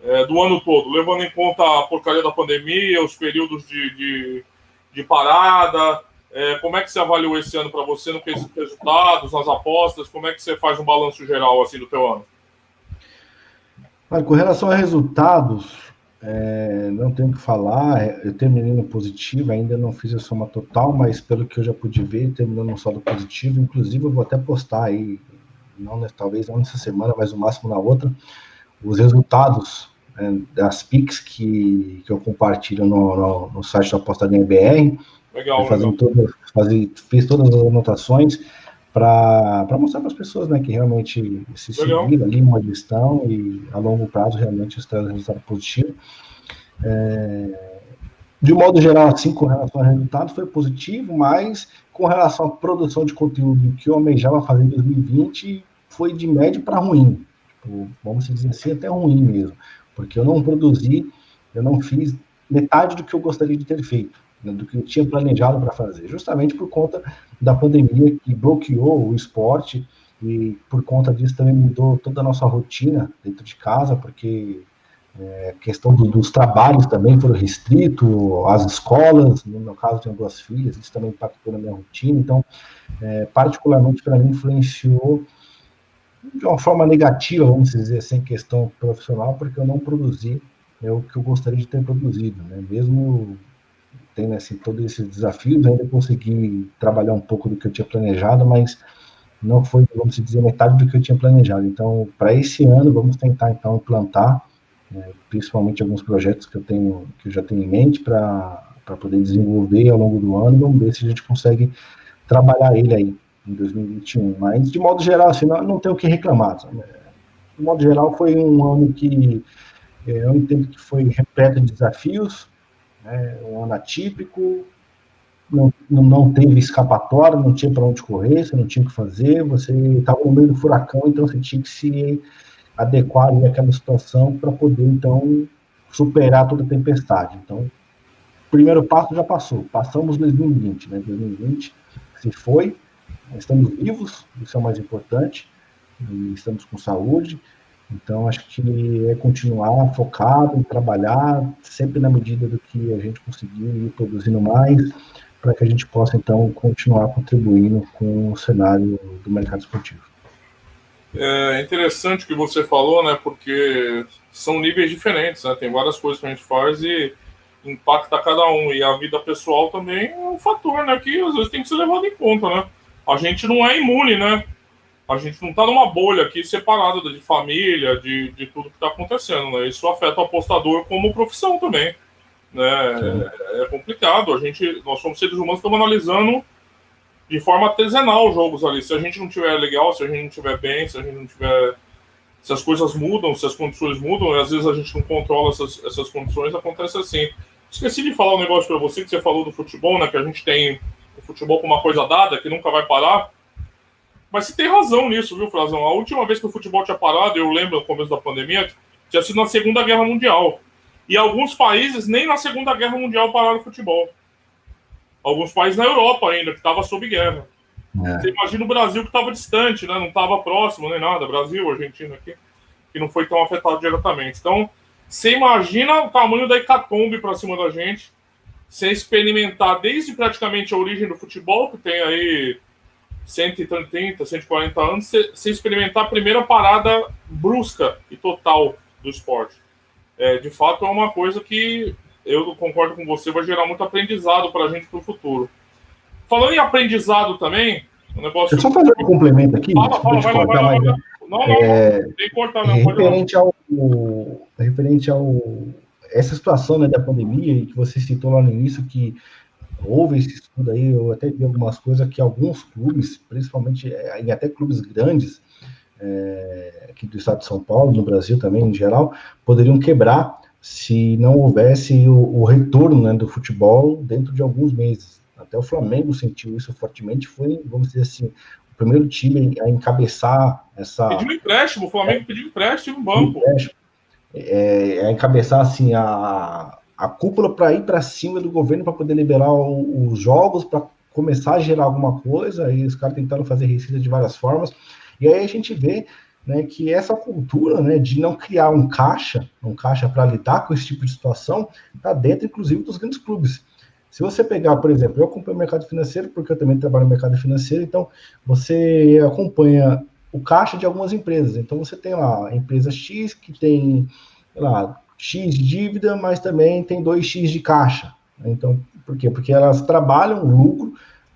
é, do ano todo, levando em conta a porcaria da pandemia, os períodos de, de, de parada? É, como é que você avaliou esse ano para você no resultados, nas apostas? Como é que você faz um balanço geral assim do teu ano? com relação a resultados, é, não tenho o que falar. Eu terminei no positivo, ainda não fiz a soma total, mas pelo que eu já pude ver, terminou no saldo positivo. Inclusive, eu vou até postar aí, não, talvez não nessa semana, mas no máximo na outra, os resultados é, das PICs que, que eu compartilho no, no, no site da Apostaria BR. Legal, legal. Todas, fiz todas as anotações para mostrar para as pessoas né, que realmente se seguiram ali uma gestão e a longo prazo realmente está resultado positivo. É, de modo geral, assim, com relação ao resultado, foi positivo, mas com relação à produção de conteúdo que eu almejava fazer em 2020, foi de médio para ruim. Tipo, vamos dizer assim, até ruim mesmo. Porque eu não produzi, eu não fiz metade do que eu gostaria de ter feito né, do que tinha planejado para fazer, justamente por conta da pandemia que bloqueou o esporte e por conta disso também mudou toda a nossa rotina dentro de casa, porque é, questão do, dos trabalhos também foram restritos, as escolas, no meu caso tenho duas filhas, isso também impactou na minha rotina, então, é, particularmente para mim, influenciou de uma forma negativa, vamos dizer assim, questão profissional, porque eu não produzi é, o que eu gostaria de ter produzido, né? mesmo tendo assim, todos esses desafios, ainda consegui trabalhar um pouco do que eu tinha planejado, mas não foi, vamos dizer, metade do que eu tinha planejado. Então, para esse ano, vamos tentar então implantar, né, principalmente alguns projetos que eu tenho, que eu já tenho em mente para poder desenvolver ao longo do ano. Vamos ver se a gente consegue trabalhar ele aí em 2021. Mas de modo geral, assim, não, não tenho o que reclamar. Né? De modo geral, foi um ano que é, eu entendo que foi repleto de desafios, né, um ano atípico, não, não teve escapatória, não tinha para onde correr, você não tinha o que fazer, você estava no meio do furacão, então você tinha que se adequar àquela situação para poder, então, superar toda a tempestade. Então, o primeiro passo já passou, passamos 2020, né? 2020 se foi, estamos vivos, isso é o mais importante, estamos com saúde, então, acho que é continuar focado em trabalhar, sempre na medida do que a gente conseguir ir produzindo mais, para que a gente possa, então, continuar contribuindo com o cenário do mercado esportivo. É interessante o que você falou, né? Porque são níveis diferentes, né? Tem várias coisas que a gente faz e impacta cada um. E a vida pessoal também é um fator, né? Que às vezes tem que ser levado em conta, né? A gente não é imune, né? A gente não está numa bolha aqui separada de família, de, de tudo que está acontecendo. Né? Isso afeta o apostador como profissão também. Né? É, é, complicado. A gente, nós somos seres humanos, estamos analisando de forma artesanal os jogos ali. Se a gente não tiver legal, se a gente não tiver bem, se a gente não tiver. Se as coisas mudam, se as condições mudam, e às vezes a gente não controla essas, essas condições, acontece assim. Esqueci de falar um negócio para você que você falou do futebol, né? Que a gente tem o futebol como uma coisa dada, que nunca vai parar. Mas você tem razão nisso, viu, Frazão? A última vez que o futebol tinha parado, eu lembro no começo da pandemia, tinha sido na Segunda Guerra Mundial. E alguns países nem na Segunda Guerra Mundial pararam o futebol. Alguns países na Europa ainda, que estava sob guerra. É. Você imagina o Brasil que estava distante, né? não estava próximo nem nada. Brasil, Argentina aqui, que não foi tão afetado diretamente. Então, você imagina o tamanho da hecatombe para cima da gente. Você experimentar desde praticamente a origem do futebol, que tem aí 130, 140 anos, você experimentar a primeira parada brusca e total do esporte. É, de fato, é uma coisa que eu concordo com você, vai gerar muito aprendizado para a gente para o futuro. Falando em aprendizado também, o negócio. Deixa eu só fazer um complemento aqui. Fala, fala, vai, vai, vai, vai, Não, não, é, não, cortar, não. Referente ao, referente ao essa situação né, da pandemia, e que você citou lá no início, que houve esse estudo aí, eu até vi algumas coisas que alguns clubes, principalmente, é, e até clubes grandes, é, aqui do estado de São Paulo, no Brasil também, em geral, poderiam quebrar se não houvesse o, o retorno né, do futebol dentro de alguns meses. Até o Flamengo sentiu isso fortemente, foi, vamos dizer assim, o primeiro time a encabeçar essa. Pediu empréstimo, o Flamengo é, pediu empréstimo no banco. Empréstimo, é, é, encabeçar assim a, a cúpula para ir para cima do governo para poder liberar o, os jogos, para começar a gerar alguma coisa, e os caras tentaram fazer receita de várias formas. E aí a gente vê né, que essa cultura né, de não criar um caixa, um caixa para lidar com esse tipo de situação, está dentro, inclusive, dos grandes clubes. Se você pegar, por exemplo, eu acompanho o mercado financeiro, porque eu também trabalho no mercado financeiro, então você acompanha o caixa de algumas empresas. Então você tem lá a empresa X que tem, lá, X de dívida, mas também tem 2X de caixa. Então, por quê? Porque elas trabalham lucro,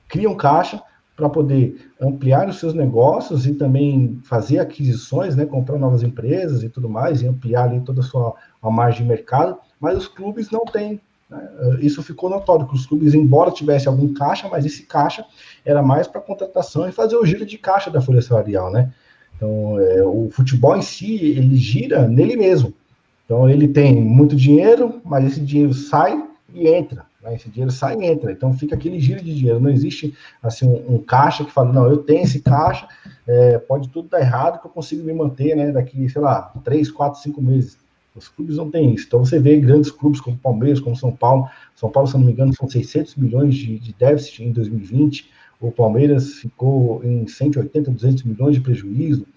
criam caixa para poder ampliar os seus negócios e também fazer aquisições, né, comprar novas empresas e tudo mais, e ampliar ali toda a sua a margem de mercado, mas os clubes não têm né? Isso ficou notório, que os clubes, embora tivesse algum caixa, mas esse caixa era mais para contratação e fazer o giro de caixa da folha salarial, né? Então, é, o futebol em si, ele gira nele mesmo. Então, ele tem muito dinheiro, mas esse dinheiro sai e entra. Né? Esse dinheiro sai e entra. Então, fica aquele giro de dinheiro. Não existe, assim, um, um caixa que fala, não, eu tenho esse caixa, é, pode tudo dar errado que eu consigo me manter, né? Daqui, sei lá, três, quatro, cinco meses. Os clubes não têm isso. Então você vê grandes clubes como Palmeiras, como São Paulo. São Paulo, se não me engano, são 600 milhões de, de déficit em 2020. O Palmeiras ficou em 180, 200 milhões de prejuízo.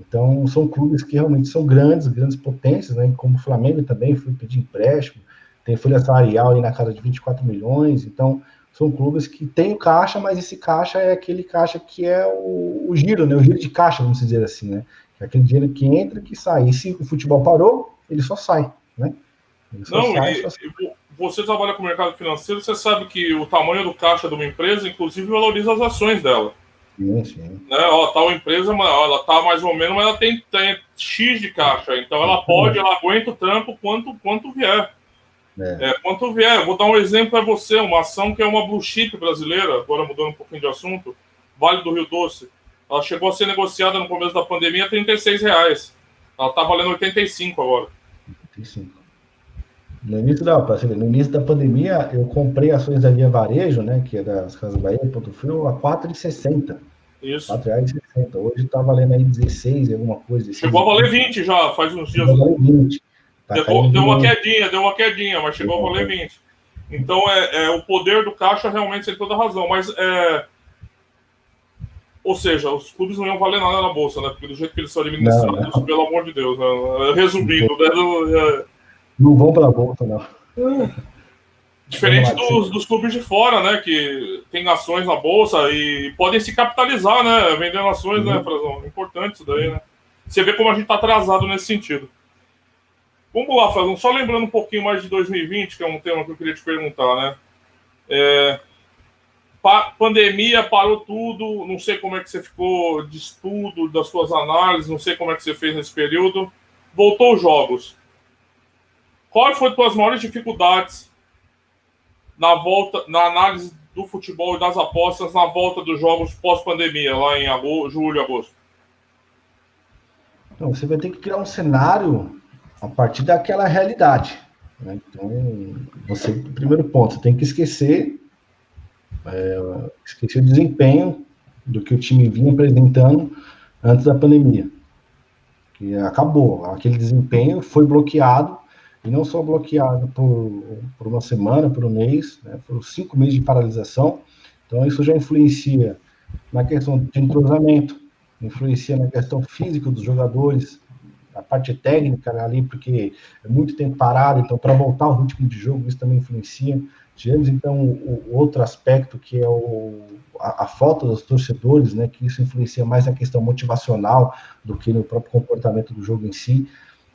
Então são clubes que realmente são grandes, grandes potências, né? Como o Flamengo também foi pedir empréstimo. Tem folha salarial aí na casa de 24 milhões. Então são clubes que têm o caixa, mas esse caixa é aquele caixa que é o, o giro, né? O giro de caixa, vamos dizer assim, né? É aquele dinheiro que entra e que sai. E se o futebol parou, ele só sai, né? Não, sai, e, sai. você trabalha com o mercado financeiro, você sabe que o tamanho do caixa de uma empresa, inclusive, valoriza as ações dela. Sim, sim. Né? Ó, tal empresa, ela tá mais ou menos, mas ela tem, tem X de caixa, então ela pode, ela aguenta o trampo quanto, quanto vier. É. É, quanto vier, vou dar um exemplo para você, uma ação que é uma blue chip brasileira, agora mudando um pouquinho de assunto, Vale do Rio Doce. Ela chegou a ser negociada no começo da pandemia a 36 reais. Ela tá valendo 85 agora. 35. No início, da, no início da pandemia, eu comprei ações da Via Varejo, né, que é das Casas Bahia, Ponto Frio, a R$ 4,60. Isso. R$ 4,60. Hoje está valendo aí 16, alguma coisa. Chegou a valer 20 já, faz uns dias. Chegou a valer 20. Tá deu, deu uma quedinha, deu uma quedinha, mas chegou a valer 20. Então, é, é, o poder do caixa realmente tem toda razão. Mas é, ou seja, os clubes não iam valer nada na bolsa, né? Porque do jeito que eles são administrados, não, não. pelo amor de Deus, né? Resumindo, né? Não vão pela bolsa, não. Diferente dos, dos, clubes de fora, né? Que tem ações na bolsa e podem se capitalizar, né? Vendendo ações, né, uhum. né, Frazão? Importante isso daí, né? Você vê como a gente tá atrasado nesse sentido. Vamos lá, Frazão. Só lembrando um pouquinho mais de 2020, que é um tema que eu queria te perguntar, né? É, pa pandemia parou tudo, não sei como é que você ficou de estudo, das suas análises, não sei como é que você fez nesse período. Voltou os jogos. Qual foi as suas maiores dificuldades na volta, na análise do futebol e das apostas na volta dos jogos pós-pandemia, lá em agosto, julho, agosto? Então, você vai ter que criar um cenário a partir daquela realidade. Né? Então, você, primeiro ponto, você tem que esquecer é, esqueci o desempenho do que o time vinha apresentando antes da pandemia. Que acabou. Aquele desempenho foi bloqueado, e não só bloqueado por, por uma semana, por um mês, né, foram cinco meses de paralisação. Então, isso já influencia na questão de entrosamento, influencia na questão física dos jogadores, a parte técnica ali, porque é muito tempo parado, então para voltar ao ritmo de jogo isso também influencia. Tivemos, então, o, o outro aspecto que é o, a, a, falta dos torcedores, né, que isso influencia mais na questão motivacional do que no próprio comportamento do jogo em si.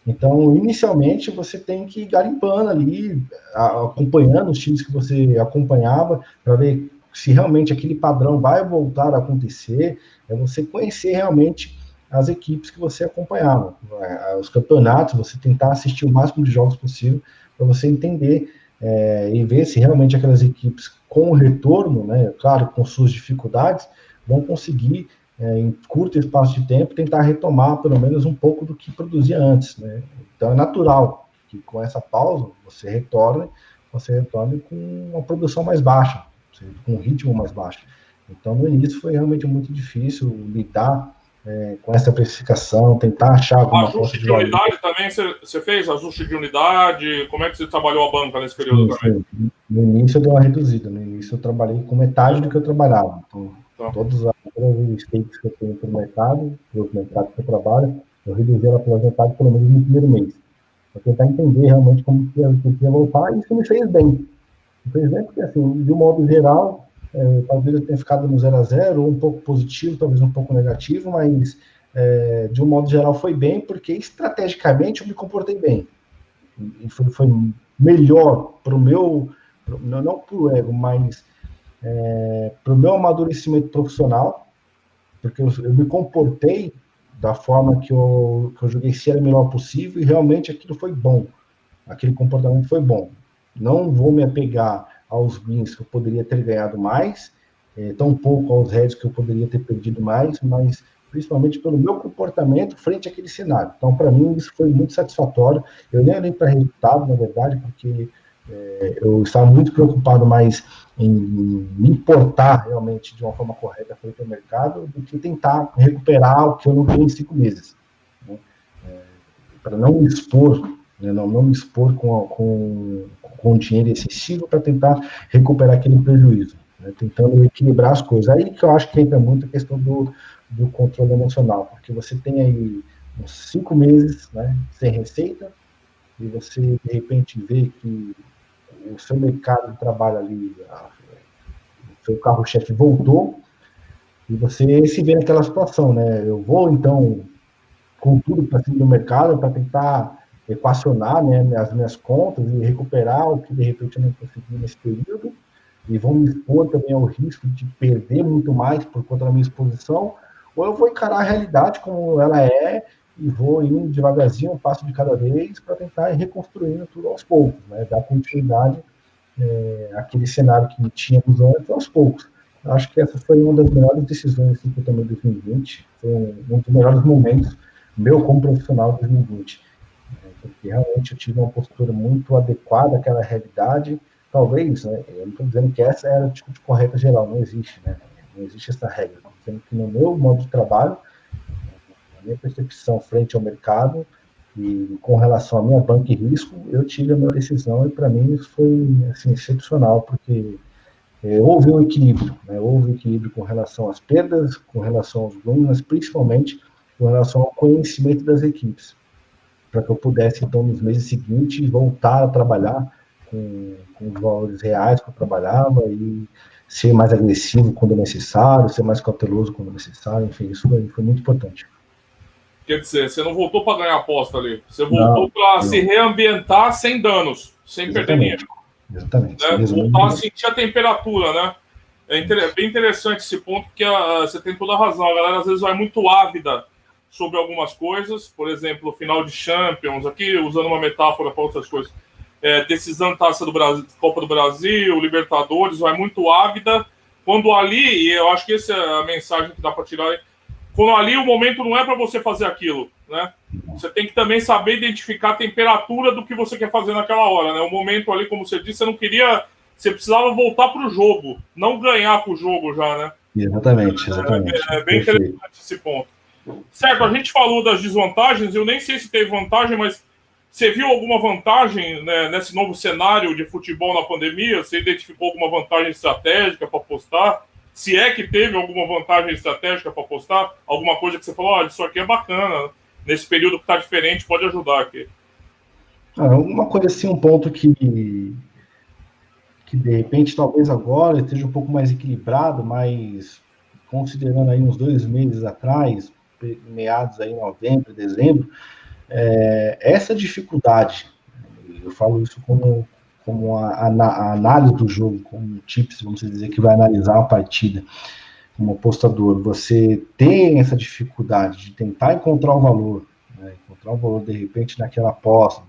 Então, inicialmente, você tem que ir garimpando ali, acompanhando os times que você acompanhava, para ver se realmente aquele padrão vai voltar a acontecer, é você conhecer realmente as equipes que você acompanhava. É, os campeonatos, você tentar assistir o máximo de jogos possível para você entender é, e ver se realmente aquelas equipes com retorno, né, claro, com suas dificuldades, vão conseguir, é, em curto espaço de tempo, tentar retomar pelo menos um pouco do que produzia antes. Né? Então é natural que com essa pausa você retorne, você retorne com uma produção mais baixa, com um ritmo mais baixo. Então no início foi realmente muito difícil lidar é, com essa precificação, tentar achar alguma Ajuste de, de unidade também você fez? Ajuste de unidade? Como é que você trabalhou a banca nesse período sim, também? Sim. No início eu dei uma reduzida. No início eu trabalhei com metade do que eu trabalhava. Então, todos os stakes que eu tenho para o mercado, para os mercados que eu trabalho, eu reduzi ela pela metade pelo menos no primeiro mês. Para tentar entender realmente como que eu ia voltar, e isso me fez bem. Me fez bem porque, assim, de um modo geral, é, talvez eu tenha ficado no 0 a 0 ou um pouco positivo, talvez um pouco negativo, mas é, de um modo geral foi bem, porque estrategicamente eu me comportei bem. E foi, foi melhor para o meu, pro, não para o ego, mas é, para o meu amadurecimento profissional, porque eu, eu, me comportei da forma que eu, que eu joguei se era melhor possível e realmente aquilo foi bom. Aquele comportamento foi bom. Não vou me apegar aos wins que eu poderia ter ganhado mais, é, tão pouco aos heads que eu poderia ter perdido mais, mas principalmente pelo meu comportamento frente àquele cenário. Então, para mim, isso foi muito satisfatório. Eu nem olhei para resultado, na verdade, porque é, eu estava muito preocupado mais em importar realmente de uma forma correta frente ao mercado do que tentar recuperar o que eu não tenho em cinco meses. Né? É, para não me expor, né? não, não me expor com, com, com dinheiro excessivo para tentar recuperar aquele prejuízo, né? tentando equilibrar as coisas. Aí que eu acho que entra muito a questão do, do controle emocional, porque você tem aí uns cinco meses né, sem receita, e você de repente vê que o seu mercado de trabalho ali, o seu carro-chefe voltou, e você se vê naquela situação, né? Eu vou então com tudo para cima do mercado para tentar equacionar né, as minhas contas e recuperar o que de repente eu não consegui nesse período, e vão me expor também ao risco de perder muito mais por conta da minha exposição, ou eu vou encarar a realidade como ela é e vou indo devagarzinho, um passo de cada vez, para tentar ir reconstruindo tudo aos poucos, né, dar continuidade é, àquele cenário que tínhamos antes aos poucos. Acho que essa foi uma das melhores decisões assim, que eu tomei em 2020, foi um, um dos melhores momentos meu como profissional de 2020 porque realmente eu tive uma postura muito adequada àquela realidade. Talvez, né, eu não estou dizendo que essa era a atitude correta geral, não existe, né? Não existe essa regra. Estou dizendo que no meu modo de trabalho, minha percepção frente ao mercado e com relação à minha banca e risco, eu tive a minha decisão e para mim isso foi assim, excepcional, porque é, houve um equilíbrio, né? houve um equilíbrio com relação às perdas, com relação aos ganhos, mas principalmente com relação ao conhecimento das equipes para que eu pudesse, então, nos meses seguintes, voltar a trabalhar com, com os valores reais que eu trabalhava e ser mais agressivo quando necessário, ser mais cauteloso quando necessário, enfim, isso foi, foi muito importante. Quer dizer, você não voltou para ganhar aposta ali, você voltou para se reambientar sem danos, sem Exatamente. perder dinheiro. Exatamente. Né? Voltar a sentir a temperatura, né? É, é bem interessante esse ponto, porque a, você tem toda a razão. A galera às vezes vai muito ávida sobre algumas coisas, por exemplo, final de Champions, aqui usando uma metáfora para outras coisas, é, decisão taça do Brasil, Copa do Brasil, Libertadores, vai muito ávida. Quando ali, e eu acho que essa é a mensagem que dá para tirar, quando ali o momento não é para você fazer aquilo, né? Você tem que também saber identificar a temperatura do que você quer fazer naquela hora, né? O momento ali, como você disse, você não queria, você precisava voltar para o jogo, não ganhar com o jogo já, né? Exatamente, exatamente. É, é bem Perfeito. interessante esse ponto. Certo, a gente falou das desvantagens, eu nem sei se teve vantagem, mas você viu alguma vantagem né, nesse novo cenário de futebol na pandemia? Você identificou alguma vantagem estratégica para apostar? Se é que teve alguma vantagem estratégica para apostar? Alguma coisa que você falou, olha, isso aqui é bacana, nesse período que está diferente, pode ajudar aqui. Ah, uma coisa assim, um ponto que, que de repente, talvez agora esteja um pouco mais equilibrado, mas considerando aí uns dois meses atrás, meados aí, novembro, dezembro, é, essa dificuldade, eu falo isso como, como a, a, a, análise do jogo, como tips, vamos dizer, que vai analisar a partida, como apostador, você tem essa dificuldade de tentar encontrar o valor, né, encontrar o valor de repente naquela aposta,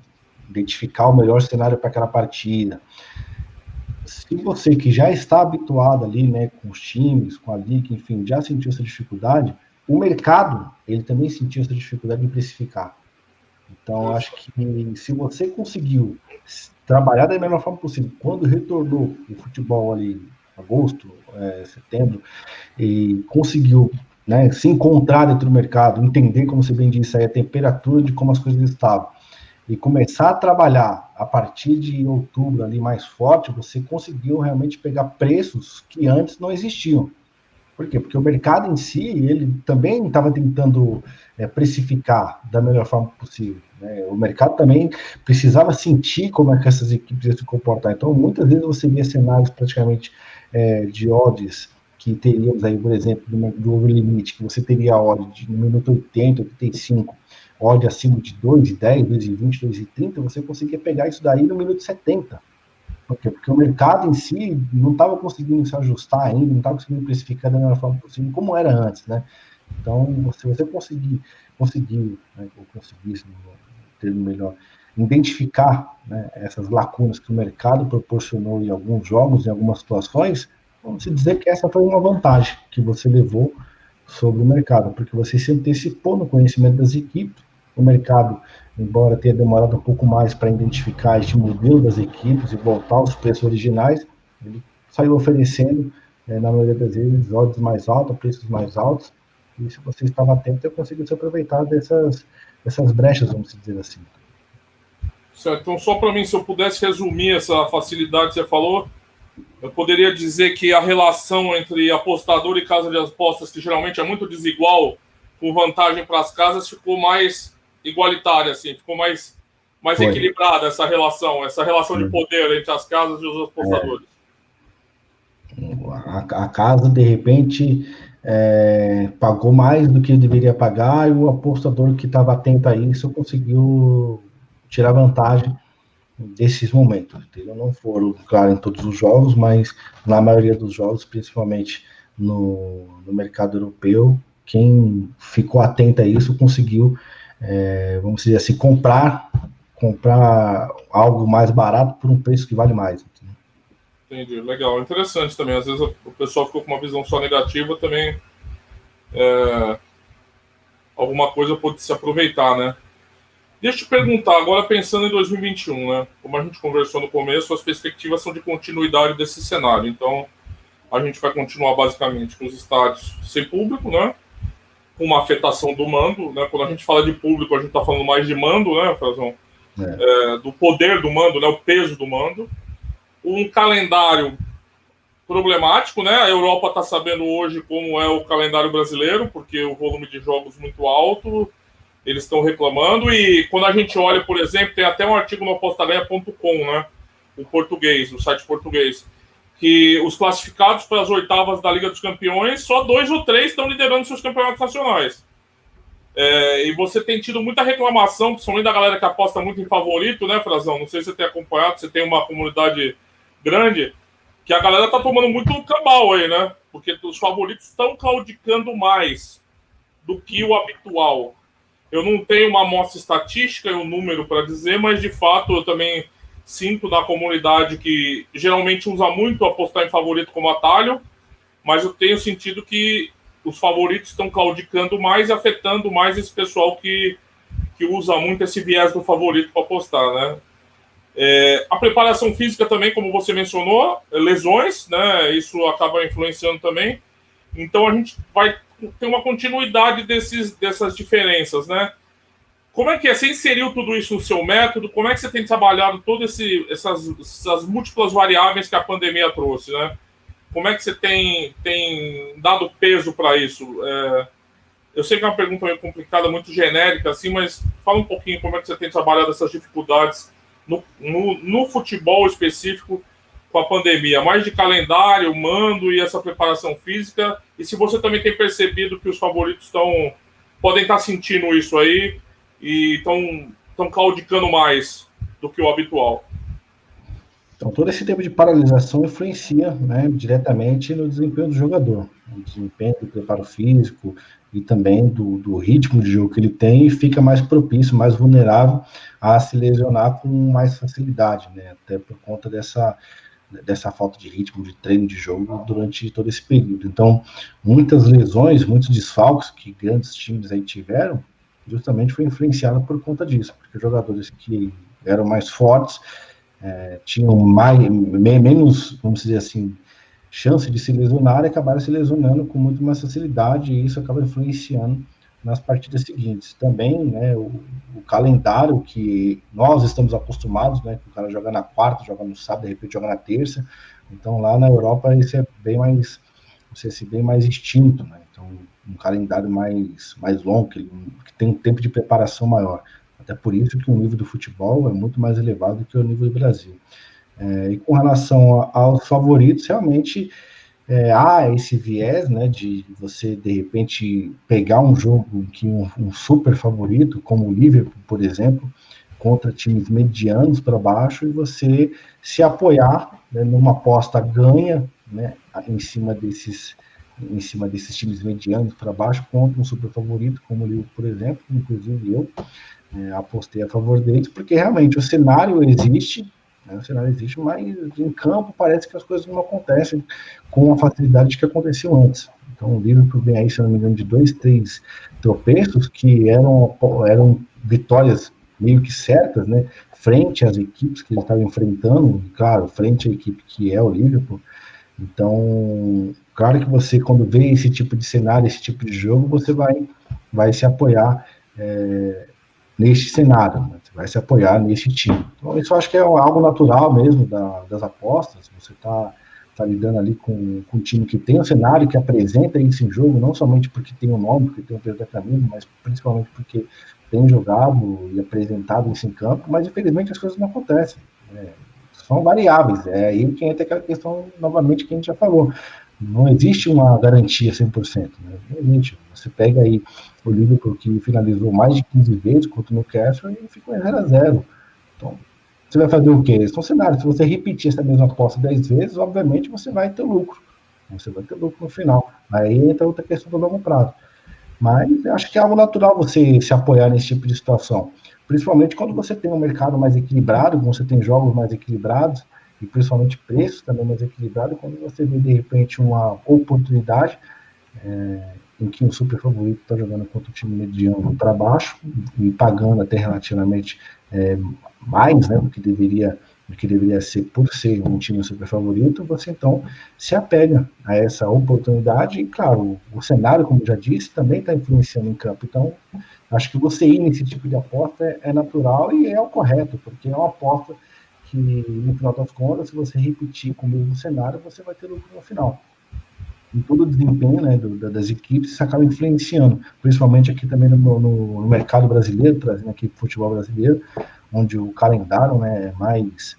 identificar o melhor cenário para aquela partida. Se você que já está habituado ali, né, com os times, com a liga, enfim, já sentiu essa dificuldade, o mercado, ele também sentiu essa dificuldade em precificar. Então, acho que se você conseguiu trabalhar da melhor forma possível, quando retornou o futebol ali, agosto, é, setembro, e conseguiu né, se encontrar dentro do mercado, entender, como você bem disse, aí, a temperatura de como as coisas estavam, e começar a trabalhar a partir de outubro ali mais forte, você conseguiu realmente pegar preços que antes não existiam. Por quê? Porque o mercado em si, ele também estava tentando é, precificar da melhor forma possível. Né? O mercado também precisava sentir como é que essas equipes iam se comportar. Então, muitas vezes você via cenários praticamente é, de odds que teríamos aí, por exemplo, do overlimit, que você teria odd de, no minuto 80, 85, odd acima de 2,10, 2,20, 2,30, você conseguia pegar isso daí no minuto 70. Por quê? Porque o mercado em si não estava conseguindo se ajustar ainda, não estava conseguindo precificar da melhor forma possível, como era antes, né? Então, se você conseguir, conseguir, né, ou conseguisse, no termo melhor, identificar né, essas lacunas que o mercado proporcionou em alguns jogos, em algumas situações, vamos dizer que essa foi uma vantagem que você levou sobre o mercado, porque você se antecipou no conhecimento das equipes, o mercado embora tenha demorado um pouco mais para identificar este modelo das equipes e voltar aos preços originais, ele saiu oferecendo, é, na maioria das vezes, odds mais altos, preços mais altos, e se você estava atento, eu consegui se aproveitar dessas, dessas brechas, vamos dizer assim. Certo, então só para mim, se eu pudesse resumir essa facilidade que você falou, eu poderia dizer que a relação entre apostador e casa de apostas, que geralmente é muito desigual, com vantagem para as casas, ficou mais igualitária, assim, ficou mais, mais equilibrada essa relação, essa relação de poder entre as casas e os apostadores. A, a, casa, de repente, é, pagou mais do que deveria pagar e o apostador que estava atento a isso conseguiu tirar vantagem desses momentos. Entendeu? Não foram, claro, em todos os jogos, mas na maioria dos jogos, principalmente no, no mercado europeu, quem ficou atento a isso conseguiu é, vamos dizer assim, comprar, comprar algo mais barato por um preço que vale mais. Entendi, legal. Interessante também. Às vezes o pessoal ficou com uma visão só negativa, também é, alguma coisa pode se aproveitar, né? Deixa eu te perguntar, agora pensando em 2021, né? Como a gente conversou no começo, as perspectivas são de continuidade desse cenário. Então, a gente vai continuar basicamente com os estádios sem público, né? Com uma afetação do mando, né? Quando a gente fala de público, a gente está falando mais de mando, né, Frazão? É. É, do poder do mando, né? O peso do mando. Um calendário problemático, né? A Europa está sabendo hoje como é o calendário brasileiro, porque o volume de jogos muito alto, eles estão reclamando. E quando a gente olha, por exemplo, tem até um artigo no apostaganha.com, né? O português, o site português que os classificados para as oitavas da Liga dos Campeões, só dois ou três estão liderando seus campeonatos nacionais. É, e você tem tido muita reclamação, principalmente da galera que aposta muito em favorito, né, Frazão? Não sei se você tem acompanhado, você tem uma comunidade grande, que a galera tá tomando muito cabal aí, né? Porque os favoritos estão claudicando mais do que o habitual. Eu não tenho uma amostra estatística e um número para dizer, mas de fato eu também sinto na comunidade que geralmente usa muito apostar em favorito como atalho, mas eu tenho sentido que os favoritos estão claudicando mais e afetando mais esse pessoal que, que usa muito esse viés do favorito para apostar, né? É, a preparação física também, como você mencionou, é lesões, né? Isso acaba influenciando também. Então a gente vai ter uma continuidade desses, dessas diferenças, né? Como é que é? Você inseriu tudo isso no seu método? Como é que você tem trabalhado todas essas, essas múltiplas variáveis que a pandemia trouxe, né? Como é que você tem, tem dado peso para isso? É, eu sei que é uma pergunta meio complicada, muito genérica, assim, mas fala um pouquinho como é que você tem trabalhado essas dificuldades no, no, no futebol específico com a pandemia, mais de calendário, mando e essa preparação física, e se você também tem percebido que os favoritos estão podem estar sentindo isso aí, e estão claudicando mais do que o habitual. Então, todo esse tempo de paralisação influencia né, diretamente no desempenho do jogador, no desempenho do preparo físico e também do, do, ritmo de jogo que ele tem, e fica mais propício, mais vulnerável a se lesionar com mais facilidade, né, até por conta dessa, dessa falta de ritmo, de treino de jogo durante todo esse período. Então, muitas lesões, muitos desfalques que grandes times aí tiveram, justamente foi influenciado por conta disso, porque jogadores que eram mais fortes é, tinham mais, menos, vamos dizer assim, chance de se lesionar e acabaram se lesionando com muito mais facilidade, e isso acaba influenciando nas partidas seguintes. Também, né, o, o calendário que nós estamos acostumados, né, que o cara joga na quarta, joga no sábado, de repente joga na terça, então lá na Europa esse é bem mais, não sei se bem mais extinto, né, então um calendário mais, mais longo, que, que tem um tempo de preparação maior. Até por isso que o nível do futebol é muito mais elevado que o nível do Brasil. É, e com relação aos favoritos, realmente é, há esse viés, né, de você de repente pegar um jogo que um, um super favorito, como o Liverpool, por exemplo, contra times medianos para baixo, e você se apoiar né, numa aposta ganha, né, em cima desses em cima desses times medianos para baixo contra um super favorito como o Liverpool, por exemplo, inclusive eu, é, apostei a favor deles, porque realmente o cenário existe, né, o cenário existe, mas em campo parece que as coisas não acontecem com a facilidade que aconteceu antes. Então o Liverpool vem aí, se não me engano, de dois, três tropeços que eram, eram vitórias meio que certas, né, frente às equipes que ele estava enfrentando, claro, frente à equipe que é o Liverpool. Então, claro que você, quando vê esse tipo de cenário, esse tipo de jogo, você vai, vai se apoiar é, neste cenário, né? você vai se apoiar neste time. Então, isso eu acho que é algo natural mesmo da, das apostas, você está tá lidando ali com, com um time que tem um cenário, que apresenta isso em jogo, não somente porque tem o um nome, porque tem o um peso da camisa, mas principalmente porque tem jogado e apresentado isso em campo, mas infelizmente as coisas não acontecem. Né? São variáveis, é aí que entra aquela questão, novamente, que a gente já falou. Não existe uma garantia 100%. Né? Existe. Você pega aí o Liverpool que finalizou mais de 15 vezes contra o Newcastle e ficou em 0 a 0 Então, você vai fazer o quê? São cenários. Se você repetir essa mesma aposta 10 vezes, obviamente você vai ter lucro. Você vai ter lucro no final. Aí entra outra questão do longo prazo. Mas acho que é algo natural você se apoiar nesse tipo de situação. Principalmente quando você tem um mercado mais equilibrado, quando você tem jogos mais equilibrados, e principalmente preços também mais equilibrados, quando você vê de repente uma oportunidade, é, em que um super favorito está jogando contra o time mediano para baixo e pagando até relativamente é, mais né, do, que deveria, do que deveria ser por ser um time super favorito, você então se apega a essa oportunidade e, claro, o cenário, como já disse, também está influenciando em campo. Então, acho que você ir nesse tipo de aposta é, é natural e é o correto, porque é uma aposta que, no final das contas, se você repetir com o mesmo cenário, você vai ter lucro no final. Em todo o desempenho né, do, das equipes, isso acaba influenciando, principalmente aqui também no, no, no mercado brasileiro, trazendo aqui para o futebol brasileiro, onde o calendário né, é mais,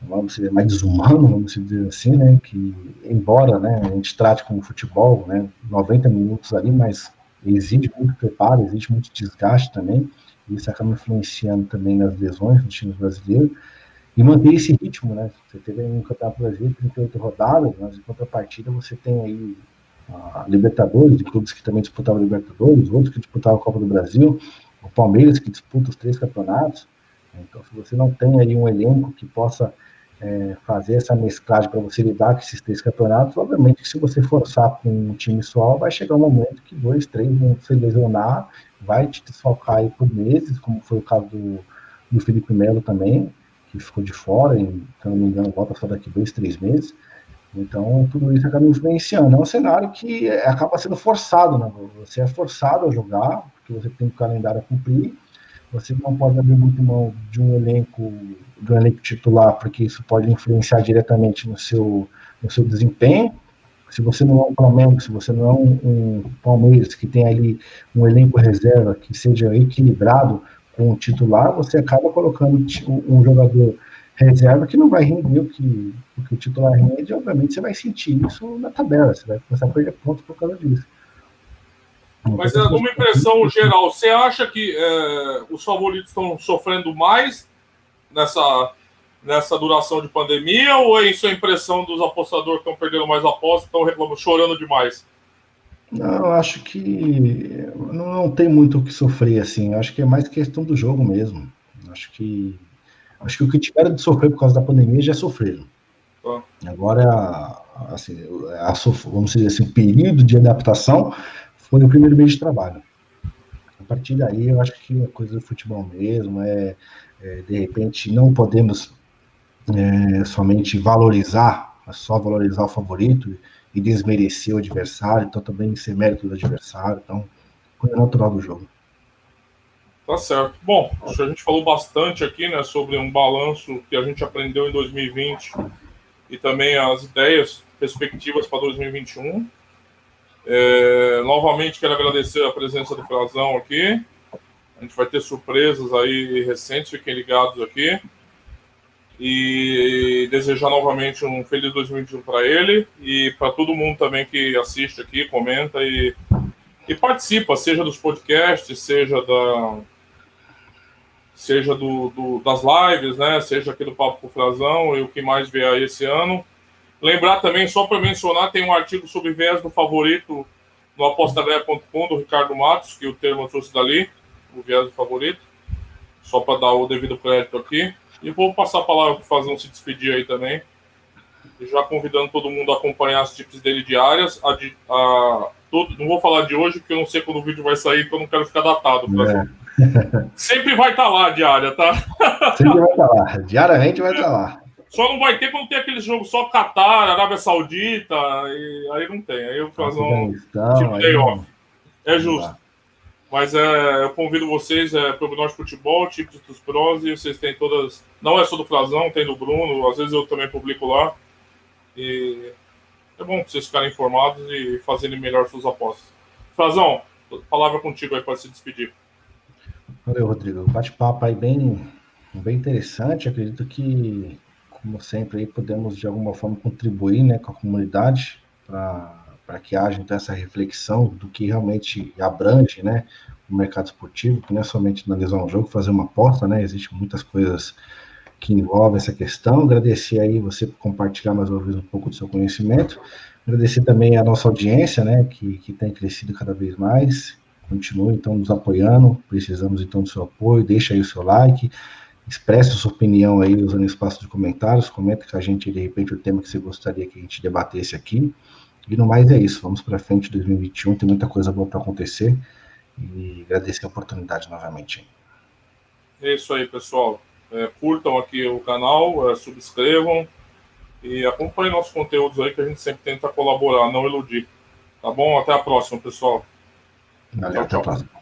vamos dizer, mais desumano, vamos dizer assim, né, que embora né, a gente trate como futebol, né, 90 minutos ali, mas exige muito preparo, exige muito desgaste também, e isso acaba influenciando também nas lesões dos times brasileiros, e manter esse ritmo, né? Você teve um Campeonato Brasileiro, 38 rodadas, mas em contrapartida você tem aí a Libertadores, de clubes que também disputavam Libertadores, outros que disputavam a Copa do Brasil, o Palmeiras que disputa os três campeonatos. Então, se você não tem aí um elenco que possa é, fazer essa mesclagem para você lidar com esses três campeonatos, obviamente se você forçar com um time só, vai chegar um momento que dois, três vão se lesionar, vai te desfalcar aí por meses, como foi o caso do, do Felipe Melo também, que ficou de fora, e, se não me engano, volta só daqui dois, três meses. Então, tudo isso acaba influenciando. É um cenário que acaba sendo forçado, né? Você é forçado a jogar, porque você tem um calendário a cumprir. Você não pode abrir muito mão de um elenco, de um elenco titular, porque isso pode influenciar diretamente no seu, no seu desempenho. Se você não é um Flamengo, se você não é um, um Palmeiras, que tem ali um elenco reserva que seja equilibrado, com o titular, você acaba colocando um jogador reserva que não vai render o que o, que o titular rende, obviamente você vai sentir isso na tabela, você vai começar a perder pontos por causa disso. Mas é uma impressão geral, você acha que é, os favoritos estão sofrendo mais nessa nessa duração de pandemia ou é isso a impressão dos apostadores que estão perdendo mais apostas, estão chorando demais? Não, acho que não, não, tem muito o que sofrer assim. Acho que é mais questão do jogo mesmo. Acho que acho que o que tiveram de sofrer por causa da pandemia já sofreram. Agora, assim, a, vamos dizer assim, o período de adaptação foi o primeiro mês de trabalho. A partir daí, eu acho que a coisa do futebol mesmo é, é de repente, não podemos é, somente valorizar, só valorizar o favorito e desmerecer o adversário, então também ser mérito do adversário, então coisa natural do jogo. Tá certo. Bom, a gente falou bastante aqui, né, sobre um balanço que a gente aprendeu em 2020 e também as ideias, perspectivas para 2021. É, novamente quero agradecer a presença do Frazão aqui. A gente vai ter surpresas aí recentes, fiquem ligados aqui e desejar novamente um feliz 2021 para ele e para todo mundo também que assiste aqui, comenta e, e participa, seja dos podcasts, seja da seja do, do, das lives, né, seja aqui do Papo com Frazão e o que mais vier esse ano. Lembrar também, só para mencionar, tem um artigo sobre viés do favorito no apostaganha.com do Ricardo Matos, que o termo trouxe dali, o viés do favorito, só para dar o devido crédito aqui. E vou passar a palavra para o Fazão se despedir aí também. Já convidando todo mundo a acompanhar as tips dele diárias. A, a, todo, não vou falar de hoje, porque eu não sei quando o vídeo vai sair, então eu não quero ficar datado. É. Sempre vai estar tá lá diária, tá? Sempre vai estar tá lá. Diariamente vai estar tá lá. Só não vai ter quando tem aquele jogo só Qatar, Arábia Saudita, e aí não tem. Aí eu faço um tipo day off. É justo. Mas é, eu convido vocês é, Norte Futebol, Tipos dos Pros, e vocês têm todas. Não é só do Frazão, tem do Bruno, às vezes eu também publico lá. E é bom vocês ficarem informados e fazerem melhor suas apostas. Frazão, palavra contigo aí para se despedir. Valeu, Rodrigo. Bate-papo aí bem, bem interessante. Acredito que, como sempre, aí podemos de alguma forma contribuir né, com a comunidade para para que haja então essa reflexão do que realmente abrange, né, o mercado esportivo, que não é somente analisar um jogo, fazer uma aposta, né, existem muitas coisas que envolvem essa questão. Agradecer aí você por compartilhar mais uma vez um pouco do seu conhecimento. Agradecer também a nossa audiência, né, que, que tem crescido cada vez mais. Continue então nos apoiando, precisamos então do seu apoio, deixa aí o seu like, expresse sua opinião aí usando o espaço de comentários, comenta com a gente de repente o tema que você gostaria que a gente debatesse aqui. E no mais é isso, vamos para frente 2021, tem muita coisa boa para acontecer e agradecer a oportunidade novamente. É isso aí, pessoal. É, curtam aqui o canal, é, subscrevam e acompanhem nossos conteúdos aí que a gente sempre tenta colaborar, não iludir. Tá bom? Até a próxima, pessoal. Valeu, tchau, até tchau. a próxima.